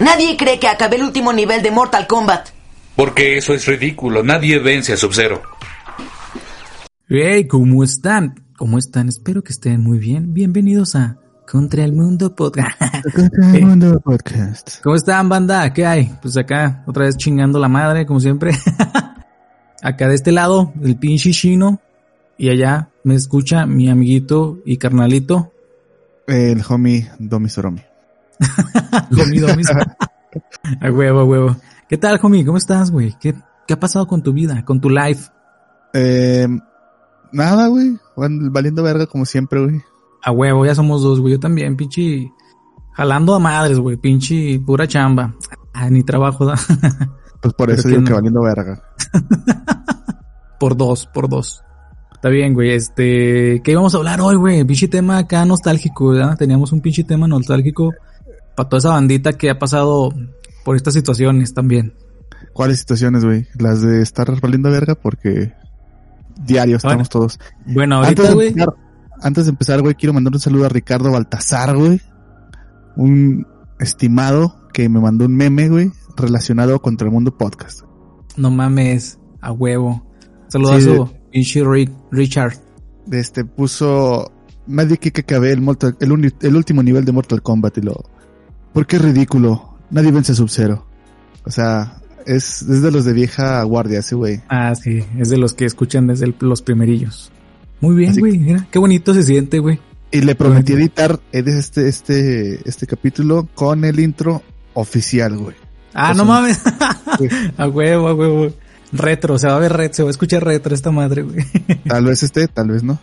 Nadie cree que acabé el último nivel de Mortal Kombat. Porque eso es ridículo. Nadie vence a Sub-Zero. Hey, ¿cómo están? ¿Cómo están? Espero que estén muy bien. Bienvenidos a Contra el Mundo Podcast. Contra el Mundo Podcast. ¿Cómo están, banda? ¿Qué hay? Pues acá, otra vez chingando la madre, como siempre. acá de este lado, el pinche chino. Y allá me escucha mi amiguito y carnalito. El homie Domi Homie Domi A huevo, a huevo. ¿Qué tal, homie? ¿Cómo estás, güey? ¿Qué, ¿Qué ha pasado con tu vida, con tu life? Eh, nada, güey. Valiendo verga como siempre, güey. A huevo, ya somos dos, güey. Yo también, pinche. Jalando a madres, güey. Pinche pura chamba. Ah, ni trabajo da. Pues por eso digo que valiendo verga. por dos, por dos. Está bien, güey. Este, ¿qué íbamos a hablar hoy, güey? Pinche tema acá nostálgico, ¿verdad? Teníamos un pinche tema nostálgico para toda esa bandita que ha pasado por estas situaciones también. ¿Cuáles situaciones, güey? Las de estar valiendo verga porque diario estamos todos. Bueno, ahorita, güey. Antes de empezar, güey, quiero mandar un saludo a Ricardo Baltazar, güey. Un estimado que me mandó un meme, güey, relacionado contra el mundo podcast. No mames, a huevo. Saludos a su pinche Richard. Este puso. Nadie que acabé el, el, el, último nivel de Mortal Kombat y lo. Porque es ridículo. Nadie vence a Sub-Zero. O sea, es, es, de los de vieja guardia ese güey. Ah, sí, es de los que escuchan desde los primerillos. Muy bien, güey. Mira, qué bonito se siente, güey. Y le prometí editar este, este, este capítulo con el intro oficial, güey. Ah, no mames. a huevo, a huevo. Retro, se va a ver retro, se va a escuchar retro esta madre, güey. Tal vez esté, tal vez no.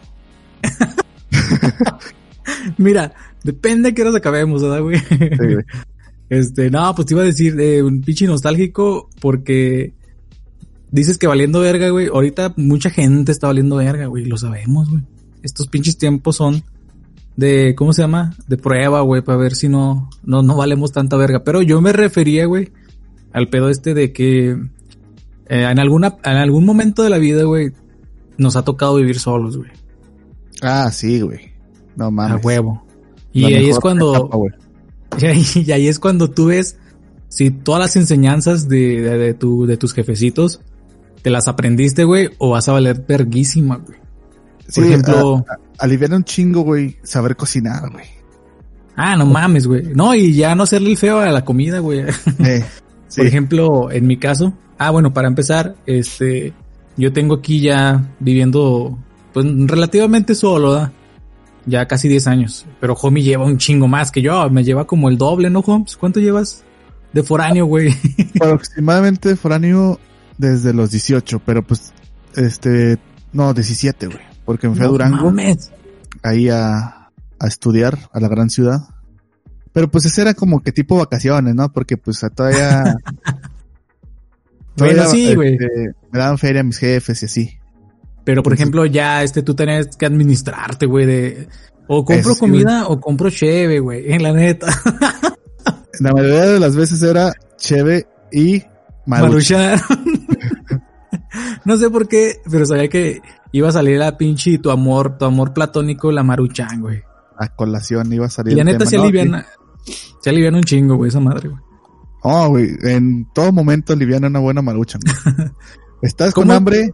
Mira, depende de qué nos acabemos, ¿verdad, güey? Sí, güey. Este, no, pues te iba a decir, eh, un pinche nostálgico porque dices que valiendo verga, güey. Ahorita mucha gente está valiendo verga, güey. Lo sabemos, güey. Estos pinches tiempos son de, ¿cómo se llama? De prueba, güey, para ver si no, no, no valemos tanta verga. Pero yo me refería, güey, al pedo este de que eh, en alguna, en algún momento de la vida, güey, nos ha tocado vivir solos, güey. Ah, sí, güey. No mames. A huevo. Y ahí es cuando, y ahí es cuando tú ves si todas las enseñanzas de, de, tu, de tus jefecitos te las aprendiste, güey, o vas a valer verguísima, güey. Por ejemplo, aliviar un chingo, güey, saber cocinar, güey. Ah, no mames, güey. No, y ya no hacerle el feo a la comida, güey. Eh, Por ejemplo, en mi caso, ah, bueno, para empezar, este, yo tengo aquí ya viviendo, pues, relativamente solo, ¿da? Ya casi 10 años. Pero Homie lleva un chingo más que yo. Me lleva como el doble, ¿no, Holmes? ¿Cuánto llevas de foráneo, güey? Aproximadamente foráneo desde los 18, pero pues, este, no, 17, güey. Porque me fui a Durango. Ahí a, a estudiar a la gran ciudad. Pero pues ese era como que tipo vacaciones, ¿no? Porque pues todavía... todavía bueno, sí, güey. Este, me daban feria a mis jefes y así. Pero por ejemplo, ya este tú tenés que administrarte, güey, de o compro comida o compro cheve, güey, en la neta. la mayoría de las veces era cheve y maruchan. no sé por qué, pero sabía que iba a salir la pinche tu amor, tu amor platónico, la maruchan, güey. A colación iba a salir. Y la neta se aliviana, se aliviana un chingo, güey, esa madre, güey. Oh, güey, en todo momento aliviana una buena maruchan. Estás con hambre,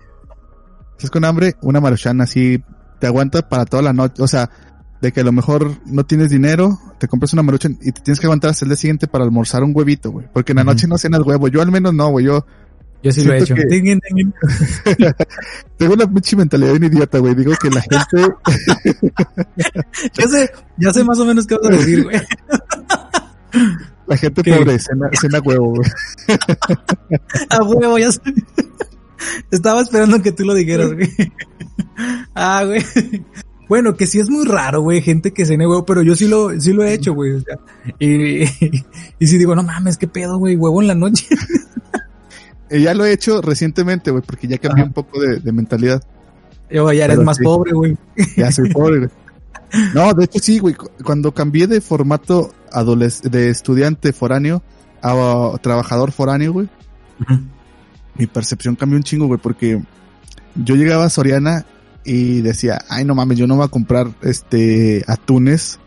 estás con hambre, una maruchan así te aguanta para toda la noche. O sea, de que a lo mejor no tienes dinero, te compras una maruchan y te tienes que aguantar hasta el día siguiente para almorzar un huevito, güey. Porque en la noche no cenas huevo. Yo al menos no, güey. Yo. Yo sí lo he hecho. Tengo una pinche mentalidad de un idiota, güey. Digo que la gente. ya sé, ya sé más o menos qué vas a decir, güey. La gente pobre cena, cena huevo, güey. a huevo, ya sé. Estaba esperando que tú lo dijeras, güey. Ah, güey. Bueno, que sí es muy raro, güey, gente que cene huevo, pero yo sí lo, sí lo he hecho, güey. O sea, y, y, sí digo, no mames, qué pedo, güey, huevo en la noche. ya lo he hecho recientemente, güey, porque ya cambié un poco de, de mentalidad. Yo, ya eres más pobre, güey. Ya soy pobre, güey. No, de hecho sí, güey. Cuando cambié de formato de estudiante foráneo a trabajador foráneo, güey, mi percepción cambió un chingo, güey, porque yo llegaba a Soriana y decía, ay no mames, yo no voy a comprar este atunes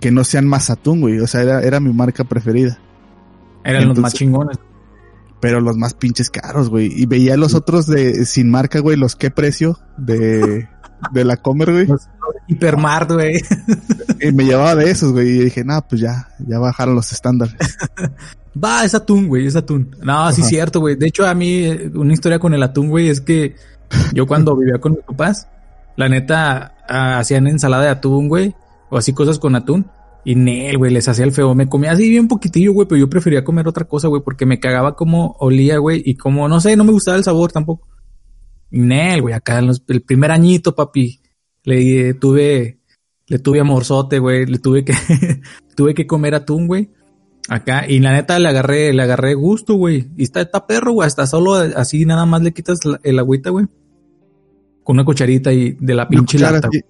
que no sean más atún, güey. O sea, era, era mi marca preferida. Eran los más chingones. Pero los más pinches caros, güey. Y veía los otros de sin marca, güey, los qué precio de, de la Comer, güey. Hipermart, güey. Y me llevaba de esos, güey. Y dije, no, pues ya, ya bajaron los estándares. Va, es atún, güey, es atún. No, sí es cierto, güey. De hecho, a mí, una historia con el atún, güey, es que yo cuando vivía con mis papás, la neta, ah, hacían ensalada de atún, güey, o así cosas con atún. Y Nel, güey, les hacía el feo. Me comía así bien poquitillo, güey, pero yo prefería comer otra cosa, güey, porque me cagaba como olía, güey, y como, no sé, no me gustaba el sabor tampoco. Nel, güey, acá en los- el primer añito, papi, le tuve, le tuve amorzote, güey, le tuve que, tuve que comer atún, güey. Acá, y la neta le agarré, le agarré gusto, güey. Y está, está perro, güey. Hasta solo así nada más le quitas la- el agüita, güey. Con una cucharita y de la pinche lata. así,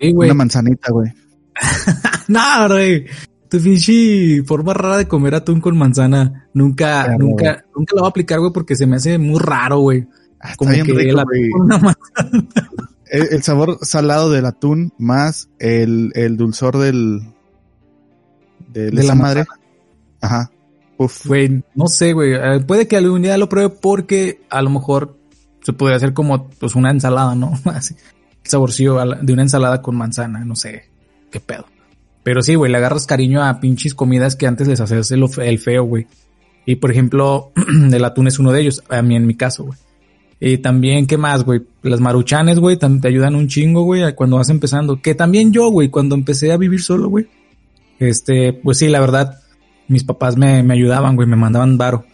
Sí, güey. una manzanita, güey. No, güey. Tu pinche forma rara de comer atún con manzana. Nunca, Claro, nunca, nunca lo voy a aplicar, güey, porque se me hace muy raro, güey. Ah, está Como bien que rico, manzana. El, el sabor salado del atún más el, el dulzor del de, la madre. Ajá. Uf. Güey, no sé, güey. Eh, puede que algún día lo pruebe porque a lo mejor se podría hacer como pues una ensalada, ¿no? Así. El saborcillo la- de una ensalada con manzana, no sé. Qué pedo. Pero sí, güey, le agarras cariño a pinches comidas que antes les hacías el, el feo, güey. Y por ejemplo, el atún es uno de ellos, a mí en mi caso, güey. Y también, ¿qué más, güey? Las maruchanes, güey, también te ayudan un chingo, güey, cuando vas empezando. Que también yo, güey, cuando empecé a vivir solo, güey. Este, pues sí, la verdad, mis papás me, me ayudaban, güey, me mandaban varo.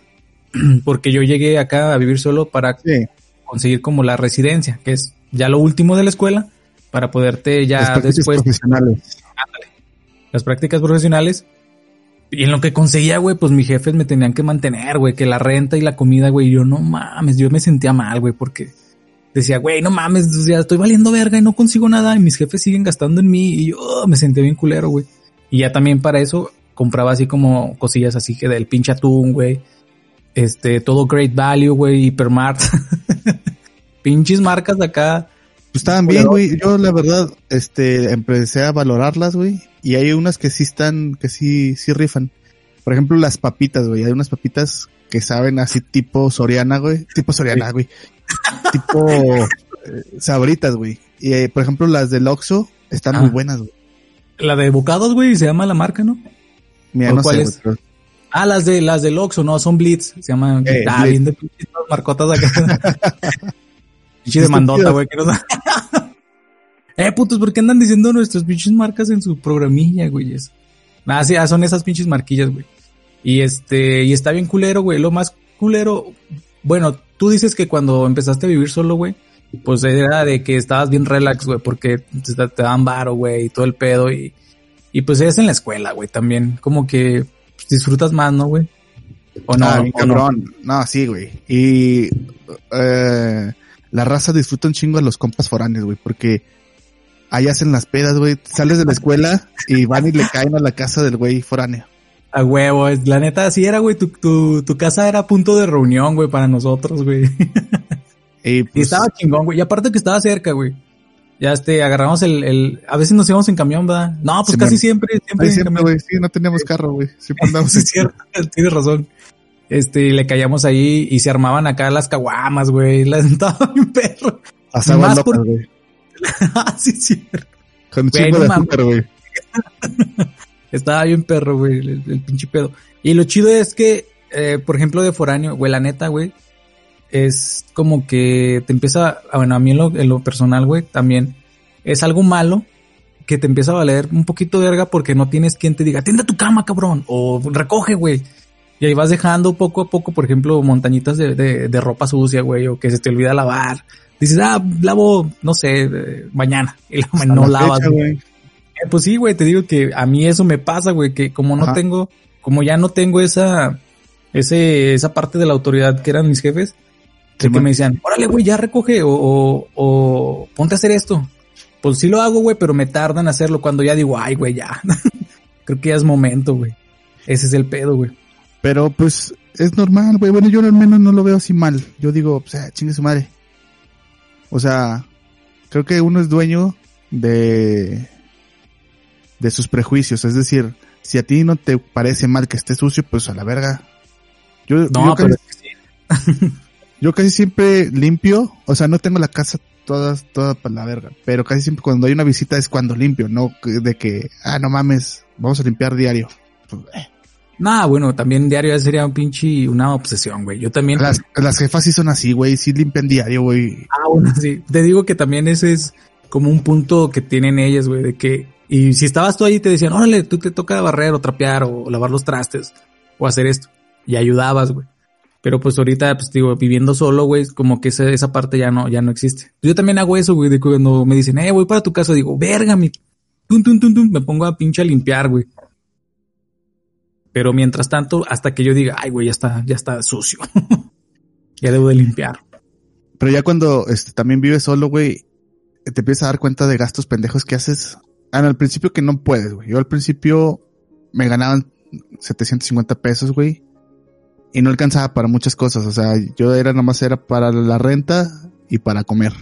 Porque yo llegué acá a vivir solo para Sí. conseguir como la residencia, que es ya lo último de la escuela, para poderte Las ya prácticas después profesionales. las prácticas profesionales. Y en lo que conseguía, güey, pues mis jefes me tenían que mantener, güey, que la renta y la comida, güey, yo no mames, yo me sentía mal, güey, porque decía, güey, no mames, o sea, estoy valiendo verga y no consigo nada y mis jefes siguen gastando en mí y yo oh, me sentía bien culero, güey. Y ya también para eso compraba así como cosillas así que del pinche atún, güey. Este, todo Great Value, güey, Hypermart. Pinches marcas de acá. Pues estaban bien, güey. Yo, la verdad, este, empecé a valorarlas, güey. Y hay unas que sí están, que sí, sí rifan. Por ejemplo, las papitas, güey. Hay unas papitas que saben así tipo Soriana, güey. Tipo Soriana, güey. tipo eh, sabritas, güey. Y, eh, por ejemplo, las del Oxxo están Ah. muy buenas, güey. La de bocados, güey, se llama la marca, ¿no? Mira, ¿O no sé, es? güey, pero- Ah, las de las del Oxxo, no, son Blitz, se llaman. Eh, ah, Blitz. bien de marcotas acá. Pinche de Estúpidas. mandota, güey. que no- eh, putos, ¿por qué andan diciendo nuestras pinches marcas en su programilla, güey? Eso. Ah, sí, ah, son esas pinches marquillas, güey. Y este, y está bien culero, güey. Lo más culero, bueno, tú dices que cuando empezaste a vivir solo, güey, pues era de que estabas bien relax, güey, porque te, te daban varo, güey, y todo el pedo, y, y pues es en la escuela, güey, también, como que pues, disfrutas más, ¿no, güey? O no, Ah, bien o no. cabrón. No, sí, güey. Y eh, la raza disfruta un chingo a los compas foráneos, güey, porque ahí hacen las pedas, güey. Sales de la escuela y van y le caen a la casa del güey foráneo. A huevo, la neta, así era, güey, tu, tu, tu casa era punto de reunión, güey, para nosotros, güey. Y, Y pues, estaba chingón, güey. Y aparte que estaba cerca, güey. Ya este, agarramos el, el, a veces nos íbamos en camión, ¿verdad? No, pues Sí, casi man. siempre, siempre güey, sí, no teníamos carro, güey. Siempre andamos Sí, es cierto, tienes razón. Este, le caíamos ahí y se armaban acá las caguamas, güey. La estaba bien perro. Pasaban locas, güey. Ah, sí, sí. Con chingo de azúcar, güey. Estaba bien perro, güey, el, el pinche pedo. Y lo chido es que, eh, por ejemplo, de foráneo, güey, la neta, güey, es como que te empieza, ah, bueno, a mí en lo, en lo personal, güey, también es algo malo que te empieza a valer un poquito de verga porque no tienes quien te diga, tiende tu cama, cabrón, o recoge, güey. Y ahí vas dejando poco a poco, por ejemplo, montañitas de, de, de ropa sucia, güey, o que se te olvida lavar. Dices, ah, lavo, no sé, mañana. Y la- no la lavas, fecha, güey. Eh, Pues sí, güey, te digo que a mí eso me pasa, güey, que como no Ajá. tengo, como ya no tengo esa, ese, esa parte de la autoridad que eran mis jefes, que, Sí, man. me decían, órale, güey, ya recoge o, o, o ponte a hacer esto. Pues sí lo hago, güey, pero me tardan en hacerlo cuando ya digo, ay, güey, ya. Creo que ya es momento, güey. Ese es el pedo, güey. Pero pues es normal, güey. Bueno, yo al menos no lo veo así mal. Yo digo, o sea, chingue su madre. O sea, creo que uno es dueño de de sus prejuicios. Es decir, si a ti no te parece mal que esté sucio, pues a la verga. Yo, No, yo casi, sí. yo siempre limpio, o sea, no tengo la casa toda, toda para la verga, pero casi siempre cuando hay una visita es cuando limpio, no de que, ah, no mames, vamos a limpiar diario. Pues, eh, Nah, bueno, también diario ya sería un pinche, una obsesión, güey. Yo también. Las, las jefas sí son así, güey, sí limpian diario, güey. Ah, bueno, sí. Te digo que también ese es como un punto que tienen ellas, güey, de que, y si estabas tú ahí te decían, órale, tú te toca barrer o trapear o lavar los trastes o hacer esto. Y ayudabas, güey. Pero pues ahorita, pues digo, viviendo solo, güey, como que esa, esa parte ya no, ya no existe. Yo también hago eso, güey, de que cuando me dicen, eh, voy para tu casa, digo, verga, mi, tum, tum, tum, tum, me pongo a pinche a limpiar, güey. Pero mientras tanto, hasta que yo diga, ay, güey, ya está, ya está sucio. ya debo de limpiar. Pero ya cuando este, también vives solo, güey, te empiezas a dar cuenta de gastos pendejos que haces. Ah, no, al principio que no puedes, güey. Yo al principio me ganaban 750 pesos, güey. Y no alcanzaba para muchas cosas. O sea, yo era nomás era para la renta y para comer.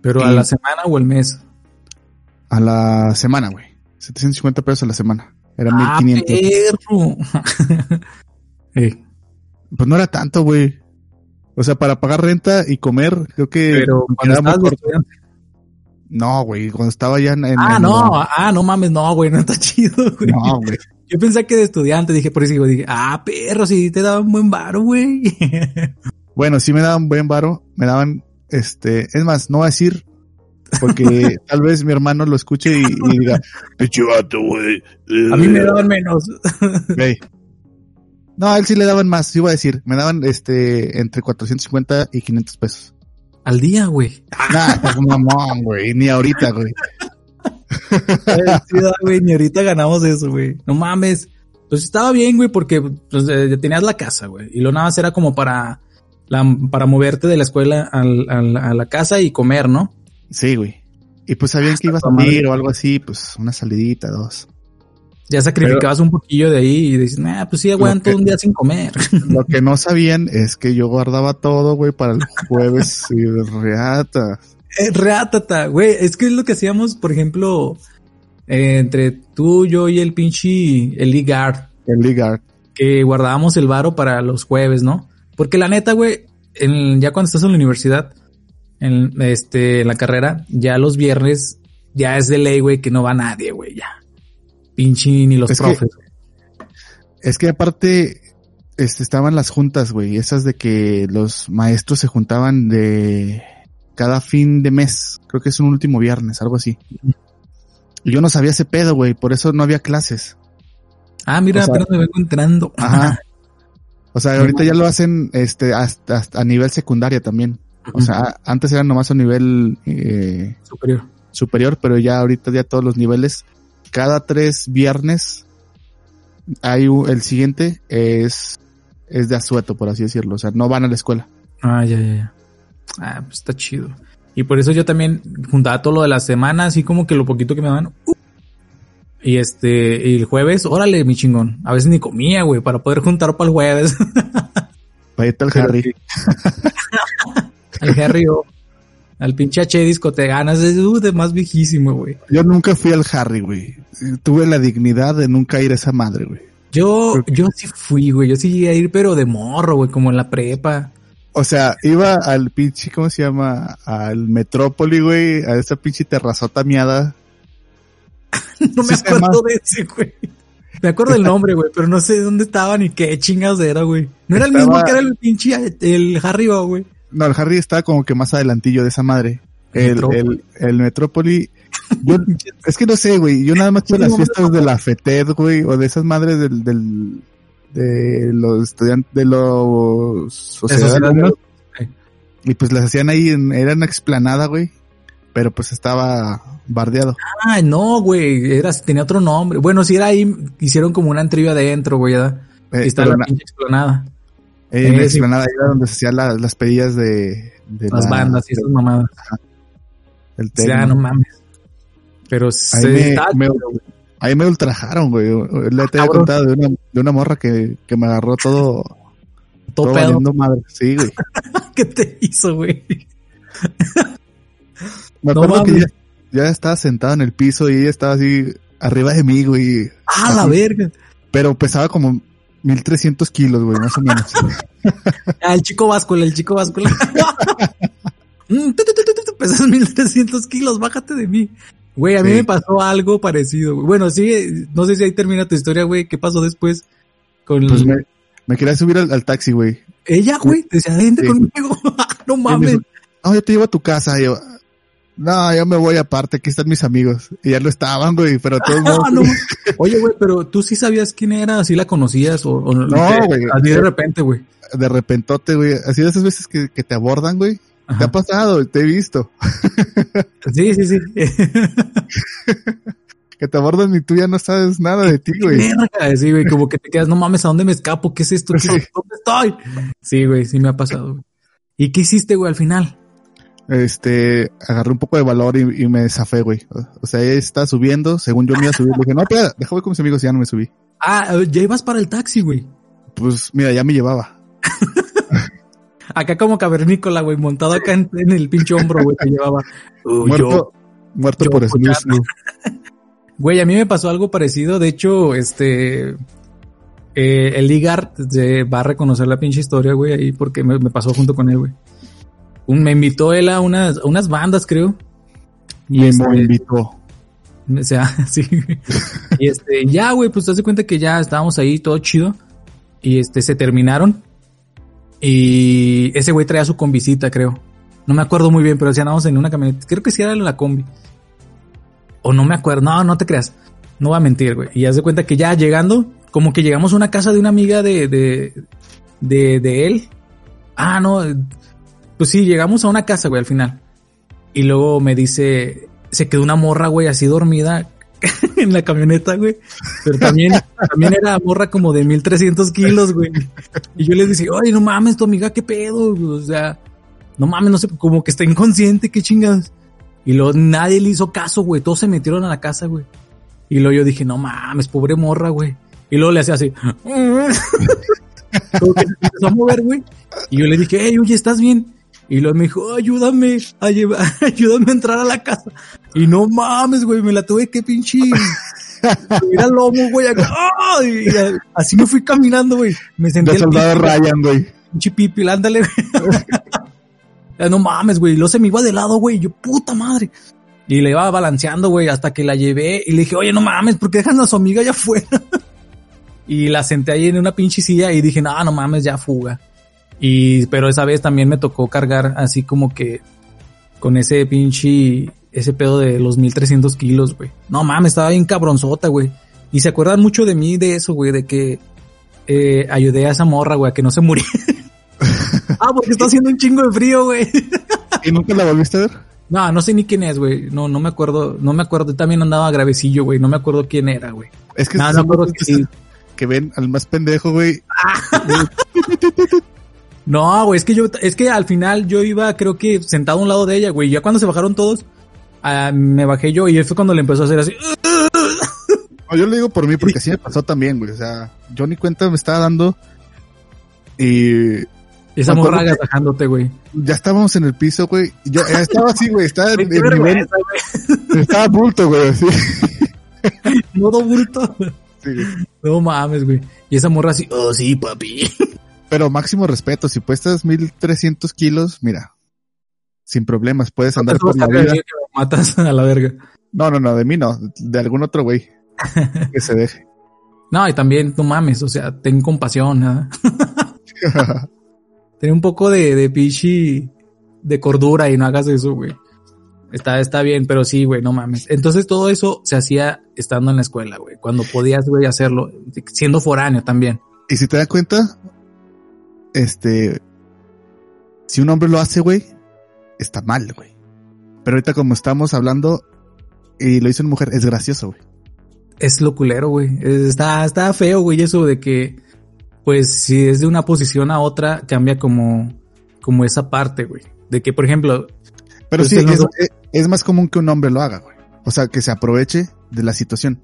Pero a la semana o el mes. A la semana, güey. 750 pesos a la semana. Era Ah, 1500. perro. Eh, Pues no era tanto, güey. O sea, para pagar renta y comer, creo que pero cuando estabas. No, güey, cuando estaba ya en, en- Ah, en- no, ah, no mames, no, güey, no está chido, güey. No, güey. Yo pensé que de estudiante, dije, por eso digo, dije, ah, perro, si te daban buen varo, güey. Bueno, sí me daban buen varo, me daban, este, es más, no voy a decir, porque tal vez mi hermano lo escuche y, y diga, pinche vato, güey. A mí me daban menos. No, a él sí le daban más, voy a decir, me daban, este, entre 450 y 500 pesos. Al día, güey. Nah, estás mamón, güey, ni ahorita, güey. Ni ahorita ganamos eso, güey. No mames. Pues estaba bien, güey, porque pues, eh, ya tenías la casa, güey. Y lo nada más era como para, la, para moverte de la escuela al- al- a la casa y comer, ¿no? Sí, güey. Y pues sabían que iba a toda madre. salir o algo así, pues una salidita, dos. Ya sacrificabas un poquillo de ahí y dices, nah, pues sí aguanto que- un día sin comer. Lo que no sabían es que yo guardaba todo, güey, para el jueves y reata. Eh, Reátata, güey. Es que es lo que hacíamos, por ejemplo, eh, entre tú, yo y el pinche, el Ligard, El Ligard. que guardábamos el varo para los jueves, ¿no? Porque la neta, güey, en- ya cuando estás en la universidad, en, este, en la carrera, ya los viernes, ya es de ley, güey, que no va nadie, güey, ya. Pinche ni los Es profes. Es que aparte, este, estaban las juntas, güey, esas de que los maestros se juntaban de cada fin de mes. Creo que es un último viernes, algo así. Y yo no sabía ese pedo, güey, por eso no había clases. Ah, mira, o sea- apenas me vengo entrando. Ajá. O sea, ahorita ya lo hacen, este, hasta, hasta a nivel secundaria también. O sea, antes era nomás a nivel, eh, superior. superior, pero ya ahorita ya todos los niveles, cada tres viernes hay el siguiente es es de asueto, por así decirlo, o sea, no van a la escuela. Ah, ya, ya, ya. Ah, pues está chido. Y por eso yo también juntaba todo lo de la semana, así como que lo poquito que me daban. uh. Y este, y el jueves, órale, mi chingón. A veces ni comía, güey, para poder juntar para el jueves. Para irte al Harry. Al Harry o al pinche H disco te ganas, es uh, de más viejísimo, güey. Yo nunca fui al Harry, güey. Tuve la dignidad de nunca ir a esa madre, güey. Yo, yo sí fui, güey. Yo sí llegué a ir, pero de morro, güey, como en la prepa. O sea, iba al pinche, ¿cómo se llama? Al Metrópoli, güey, a esa pinche terrazota miada. No me acuerdo de ese, güey. Me acuerdo del nombre, güey, pero no sé dónde estaba ni qué chingados era, güey. No era el mismo que era el pinche, el Harry, O, güey. No, el Harry estaba como que más adelantillo de esa madre. El, Metrópoli. el, el Metrópoli. Yo, es que no sé, güey. Yo nada más tuve las fiestas de la FETED, güey, o de esas madres del, del, de los estudiantes, de los sociedad de sociedad de alumnos. alumnos. Y pues las hacían ahí, en, era una explanada, güey. Pero pues estaba bardeado. Ah, no, güey, era, tenía otro nombre. Bueno, si era ahí, hicieron como una trivia adentro, güey. Eh, Y está la pinche explanada. Eh, en la explanada era donde se hacían la- las pedillas de, de Las la- bandas y esas mamadas. del Ya, tecno. no mames. Pero Ahí se me, me- ahí me ultrajaron, güey. Le te había contado de una, de una morra que, que me agarró todo, todo todo madre. Sí, güey. ¿Qué te hizo, güey? Me No acuerdo que ya estaba sentado en el piso y ella estaba así arriba de mí, güey. Ah, la verga. Pero pesaba como 1300 kilos, güey, más o menos. ah, el chico báscula, el chico báscula. Mm, pesas 1300 kilos, bájate de mí. Güey, a mí me pasó algo parecido. Bueno, sí, no sé si ahí termina tu historia, güey. ¿Qué pasó después? Con pues me, me, quería subir al, taxi, güey. Ella, güey, decía, vente conmigo. no mames. no, yo te llevo a tu casa. yo, no, yo me voy aparte, aquí están mis amigos. Y ya lo estaban, güey, pero todos no, Oye, güey, pero tú sí sabías quién era, ¿Así la conocías o, o no, güey. Así de repente, güey. De repentote, güey. Así de esas veces que, que te abordan, güey. Te ha pasado, te he visto. Sí, sí, sí. que te abordan y tú ya no sabes nada de ti, güey. Sí, güey, como que te quedas, no mames, ¿a dónde me escapo? ¿Qué es esto? ¿Dónde estoy? Sí, güey, sí me ha pasado, güey. ¿Y qué hiciste, güey, al final? Este, agarré un poco de valor y, me zafé, güey. O sea, ella está subiendo, según yo me iba a subir. Le dije, no, espera, déjame con mis amigos y ya no me subí. Ah, ya ibas para el taxi, güey. Pues, mira, ya me llevaba. acá como cavernícola, güey, montado acá en, el pinche hombro, güey, te llevaba. Uh, muerto, muerto por eso. Güey, a mí me pasó algo parecido. De hecho, este, eh, el Ligar va a reconocer la pinche historia, güey, ahí porque me pasó junto con él, güey me invitó él a unas, unas bandas, creo. Y me este, invitó. O sea, sí. y este, ya, güey, pues te das cuenta que ya estábamos ahí, todo chido. Y este, se terminaron. Y ese güey traía su combicita, creo. No me acuerdo muy bien, pero si andamos en una camioneta. Creo que sí era la combi. O no me acuerdo. No, no te creas. No va a mentir, güey. Y haz de cuenta que ya llegando, como que llegamos a una casa de una amiga de, de, de, de él. Ah, no, pues sí, llegamos a una casa, güey, al final. Y luego me dice, se quedó una morra, güey, así dormida en la camioneta, güey. Pero también, también era morra como de 1300 kilos, güey. Y yo le decía, oye, no mames, tu amiga, qué pedo, o sea, no mames, no sé, como que está inconsciente, qué chingados. Y luego nadie le hizo caso, güey, todos se metieron a la casa, güey. Y luego yo dije, no mames, pobre morra, güey. Y luego le hacía así. como que se empezó a mover, güey. Y yo le dije, hey, oye, ¿estás bien? Y luego me dijo, ayúdame a llevar, ayúdame a entrar a la casa. Y no mames, güey, me la tuve que pinche al lomo, güey. Y así me fui caminando, güey. Me sentí. De soldado Ryan, güey. Pinche pipi, ándale, güey. no mames, güey. Lo se me iba de lado, güey. Yo, puta madre. Y le iba balanceando, güey, hasta que la llevé y le dije, oye, no mames, ¿por qué dejan a su amiga allá afuera? y la senté ahí en una pinche silla y dije, no, no mames, ya fuga. Y, pero esa vez también me tocó cargar así como que con ese pinche, ese pedo de los 1300 kilos, güey. No mames, estaba bien cabronzota, güey. Y se acuerdan mucho de mí de eso, güey, de que eh, ayudé a esa morra, güey, a que no se muriera. ah, porque está haciendo un chingo de frío, güey. ¿Y nunca la volviste a ver? No, no sé ni quién es, güey. No, no me acuerdo, no me acuerdo. También andaba gravecillo, güey. No me acuerdo quién era, güey. Es que, no, no que, que, ven al más pendejo, güey. No, güey, es que yo, es que al final yo iba, creo que sentado a un lado de ella, güey. Ya cuando se bajaron todos, ah, me bajé yo y fue cuando le empezó a hacer así. No, yo lo digo por mí porque así me pasó también, güey. O sea, yo ni cuenta me estaba dando y... Esa morra agasajándote, güey. Ya estábamos en el piso, güey. Yo estaba así, güey. Estaba en, el nivel... Estaba bulto, güey. Así. Modo bulto. Sí, No mames, güey. Y esa morra así, oh, sí, papi. Pero máximo respeto, si puestas 1300 kilos, mira, sin problemas, puedes andar por la vida. matas a la verga. No, no, no, de mí no, de algún otro güey que se deje. No, y también, no mames, o sea, ten compasión, nada. ten un poco de, de pichi, de cordura y no hagas eso, güey. Está, está bien, pero sí, güey, no mames. Entonces todo eso se hacía estando en la escuela, güey. Cuando podías, güey, hacerlo, siendo foráneo también. Y si te das cuenta, este, si un hombre lo hace, güey, está mal, güey. Pero ahorita como estamos hablando y lo hizo una mujer, es gracioso, güey. Es lo culero, güey. Está, está feo, güey, eso de que, pues, si es de una posición a otra, cambia como, como esa parte, güey. De que, por ejemplo... Pero sí, es, es, más común que un hombre lo haga, güey. O sea, que se aproveche de la situación.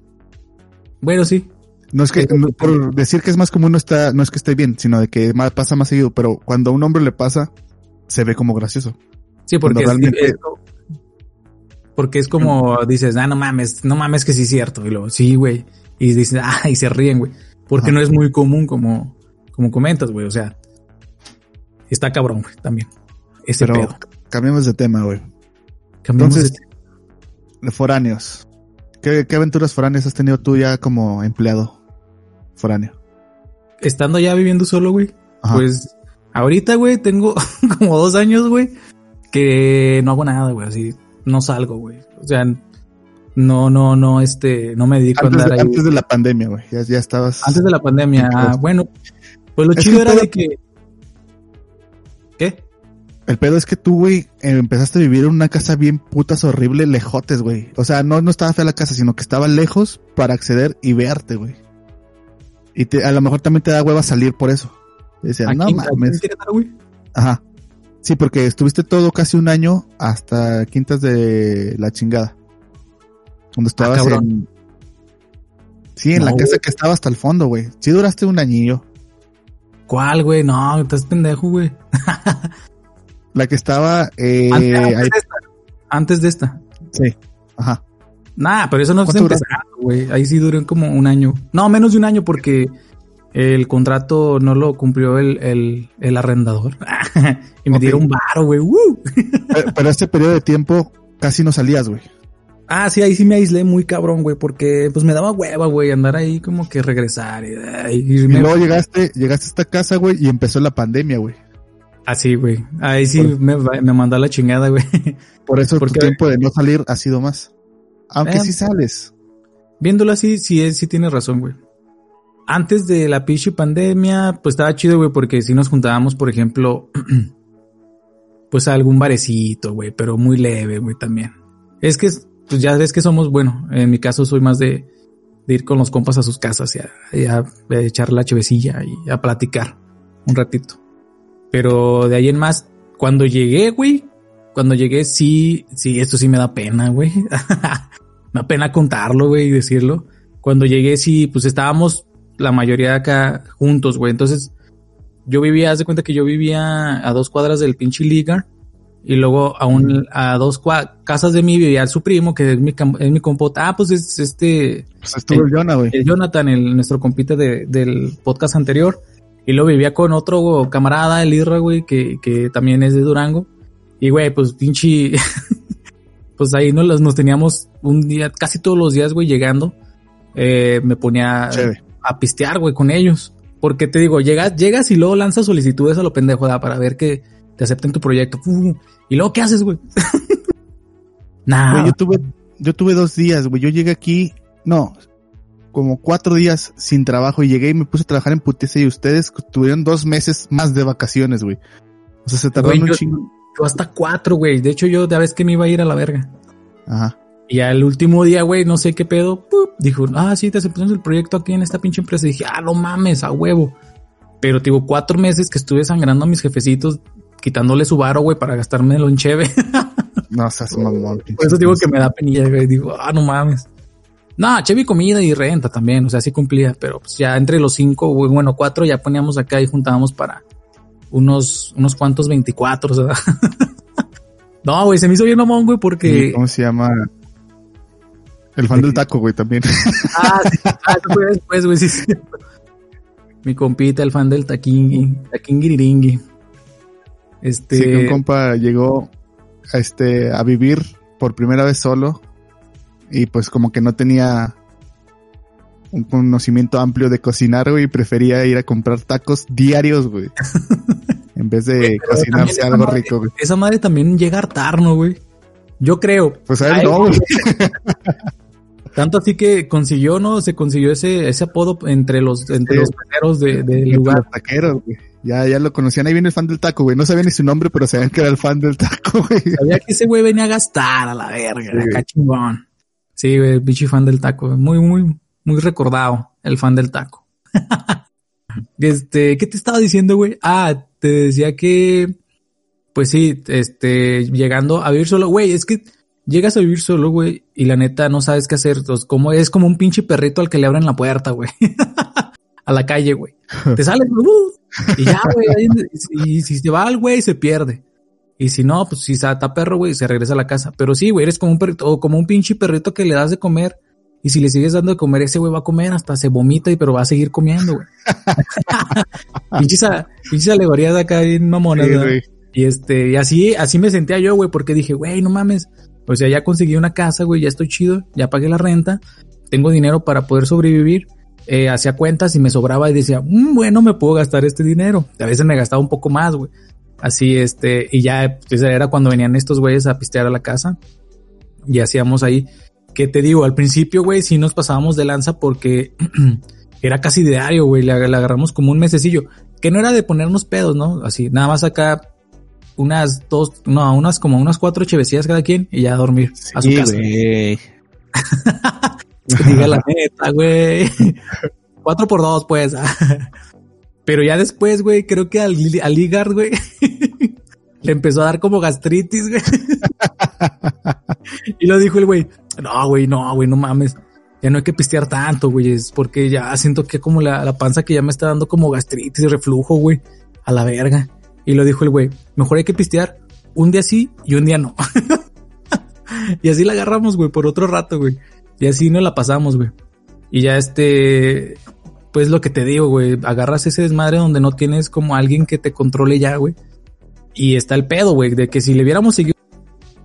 Bueno, sí. No es que, por decir que es más común no está, no es que esté bien, sino de que pasa más seguido, pero cuando a un hombre le pasa, se ve como gracioso. Sí, porque es, porque es como dices, ah, no mames, no mames que sí es cierto, y luego, sí, güey, y dices, ah, y se ríen, güey. Porque no es muy común como, como comentas, güey. O sea, está cabrón, güey, también. Ese Pero pedo. cambiamos de tema, güey. Cambiamos Entonces, de- de foráneos. ¿Qué, ¿Qué aventuras foráneas has tenido tú ya como empleado foráneo? estando ya viviendo solo, güey, Ajá. pues ahorita, güey, tengo como dos años, güey, que no hago nada, güey, así, no salgo, güey. O sea, no, no, no, este, no me dedico antes, a andar de, ahí. antes de la pandemia, güey. Ya, ya estabas. Antes de la pandemia, ah, bueno, pues lo Es chido era de que... El pedo es que tú, güey, empezaste a vivir en una casa bien putas horrible, lejotes, güey. O sea, no, no estaba fea la casa, sino que estaba lejos para acceder y verte, güey. Y te, a lo mejor también te da hueva salir por eso. Decía, no mames. Ajá. Sí, porque estuviste todo casi un año hasta Quintas de la chingada. Donde estabas Ah, cabrón. en... Sí, en No, la casa que estaba hasta el fondo, güey. Sí duraste un añillo. ¿Cuál, güey? No, estás pendejo, güey. La que estaba... Eh, antes, de esta. Antes de esta. Sí. Ajá. Nah, pero eso no es ¿Cuánto duraste? empezando, güey. Ahí sí duró como un año. No, menos de un año porque el contrato no lo cumplió el, el, el arrendador. y me Ok. dieron un varo, güey. Pero, pero este periodo de tiempo casi no salías, güey. Ah, sí, ahí sí me aislé muy cabrón, güey, porque pues me daba hueva, güey, andar ahí como que regresar y, Y irme luego llegaste, llegaste a esta casa, güey, y empezó la pandemia, güey. Así, güey. Ahí sí Por- me, me mandó la chingada, güey. Por eso Porque- tu tiempo de no salir ha sido más. Aunque Eh. sí sales. Viéndolo así, sí, es- sí tienes razón, güey. Antes de la pinche pandemia, pues estaba chido, güey, porque si nos juntábamos, por ejemplo, pues a algún barecito, güey, pero muy leve, güey, también. Es que, pues ya ves que somos, bueno, en mi caso soy más de, de ir con los compas a sus casas y a, y a- a echar la chevecilla y a platicar un ratito. Pero de ahí en más, cuando llegué, güey, cuando llegué, sí, sí, esto sí me da pena, güey. me da pena contarlo, güey, y decirlo. Cuando llegué, sí, pues estábamos la mayoría acá juntos, güey. Entonces, yo vivía, haz de cuenta que yo vivía a dos cuadras del pinche Liga. Y luego a un, a dos casas de mí vivía su primo, que es mi, es mi compota. Ah, pues es este, Pues estuvo el Jonah, güey. el Jonathan, el, nuestro compite de- del podcast anterior. Y lo vivía con otro camarada, el Irra, güey, que, que también es de Durango. Y, güey, pues pinche... pues ahí nos, nos teníamos un día, casi todos los días, güey, llegando. Eh, me ponía Chévere. a pistear, güey, con ellos. Porque te digo, llegas, llegas y luego lanzas solicitudes a lo pendejo, ¿verdad? Para ver que te acepten tu proyecto. Y luego, ¿qué haces, güey? nah. Güey, yo tuve, yo tuve dos días, güey. Yo llegué aquí, no, como cuatro días sin trabajo y llegué y me puse a trabajar en putiza y ustedes tuvieron dos meses más de vacaciones, güey. O sea, se tardaron Güey, un yo- chingo. yo hasta cuatro, güey. De hecho, yo, ya vez que me iba a ir a la verga. Ajá. Y al último día, güey, no sé qué pedo, ¡pup! dijo, ah, sí, te aceptamos el proyecto aquí en esta pinche empresa. Y dije, ah, no mames, a huevo. Pero, digo, cuatro meses que estuve sangrando a mis jefecitos, quitándole su varo, güey, para gastármelo en cheve. No, seas mamón. Por eso digo que me da penilla, güey. Digo, ah, no mames. No, cheve y comida y renta también, o sea, sí cumplía, pero pues ya entre los cinco, bueno, cuatro ya poníamos acá y juntábamos para unos, unos cuantos 24, o sea. no, güey, se me hizo bien mamón, güey, porque... ¿Cómo se llama? El fan del taco, güey, también. Ah, sí, ah, eso fue después, güey, sí, sí. Mi compita, el fan del taquingui, taquingiriringui. Este, Sí, que un compa llegó a, este, a vivir por primera vez solo y pues como que no tenía un conocimiento amplio de cocinar, güey, y prefería ir a comprar tacos diarios, güey. en vez de cocinarse algo madre- rico, güey. esa madre también llega a hartar, ¿no, güey? Yo creo. Pues a él Ay, no, güey. Tanto así que consiguió, ¿no? Se consiguió ese, ese apodo entre los, entre Sí. los meseros de, del Entre lugar. Los taqueros, güey. Ya, ya lo conocían. Ahí viene el fan del taco, güey. No sabía ni su nombre, pero sabían que era el fan del taco, güey. Sabía que ese güey venía a gastar a la verga, Sí, acá chingón. Sí, güey, pinche fan del taco, muy, muy, muy recordado, el fan del taco. este, ¿qué te estaba diciendo, güey? Ah, te decía que, pues sí, este, llegando a vivir solo, güey, es que llegas a vivir solo, güey, y la neta no sabes qué hacer, pues, como es como un pinche perrito al que le abren la puerta, güey. a la calle, güey. Te sales, y ya, güey, y si se va al güey, se pierde. Y si no, pues si está perro, güey, se regresa a la casa. Pero sí, güey, eres como un perrito, o como un pinche perrito que le das de comer Y si le sigues dando de comer, ese güey va a comer hasta se vomita y pero va a seguir comiendo, güey. pinches, alegorías de acá bien mamonas, Sí. Y este, y así, así me sentía yo, güey, porque dije, güey, no mames. O sea, ya conseguí una casa, güey, ya estoy chido, ya pagué la renta, tengo dinero para poder sobrevivir. Eh, hacía cuentas y me sobraba y decía, "Mm, bueno, me puedo gastar este dinero. A veces me gastaba un poco más, güey. Así, este, y ya, pues era cuando venían estos güeyes a pistear a la casa. Y hacíamos ahí, que te digo, al principio, güey, sí nos pasábamos de lanza porque era casi diario, güey, le, le agarramos como un mesecillo. Que no era de ponernos pedos, ¿no? Así, nada más acá unas dos, no, unas como unas cuatro chevecillas cada quien y ya a dormir a su Sí, casa. güey. Diga la neta, güey. Cuatro por dos, pues. Pero ya después, güey, creo que al, al güey, le empezó a dar como gastritis, güey. y lo dijo el güey, no, güey, no, güey, no mames. Ya no hay que pistear tanto, güey, es porque ya siento que como la, la panza que ya me está dando como gastritis reflujo, güey, a la verga. Y lo dijo el güey, mejor hay que pistear un día sí y un día no. y así la agarramos, güey, por otro rato, güey. Y así nos la pasamos, güey. Y ya este, pues lo que te digo, güey, agarras ese desmadre donde no tienes como alguien que te controle ya, güey. Y está el pedo, güey, de que si le hubiéramos seguido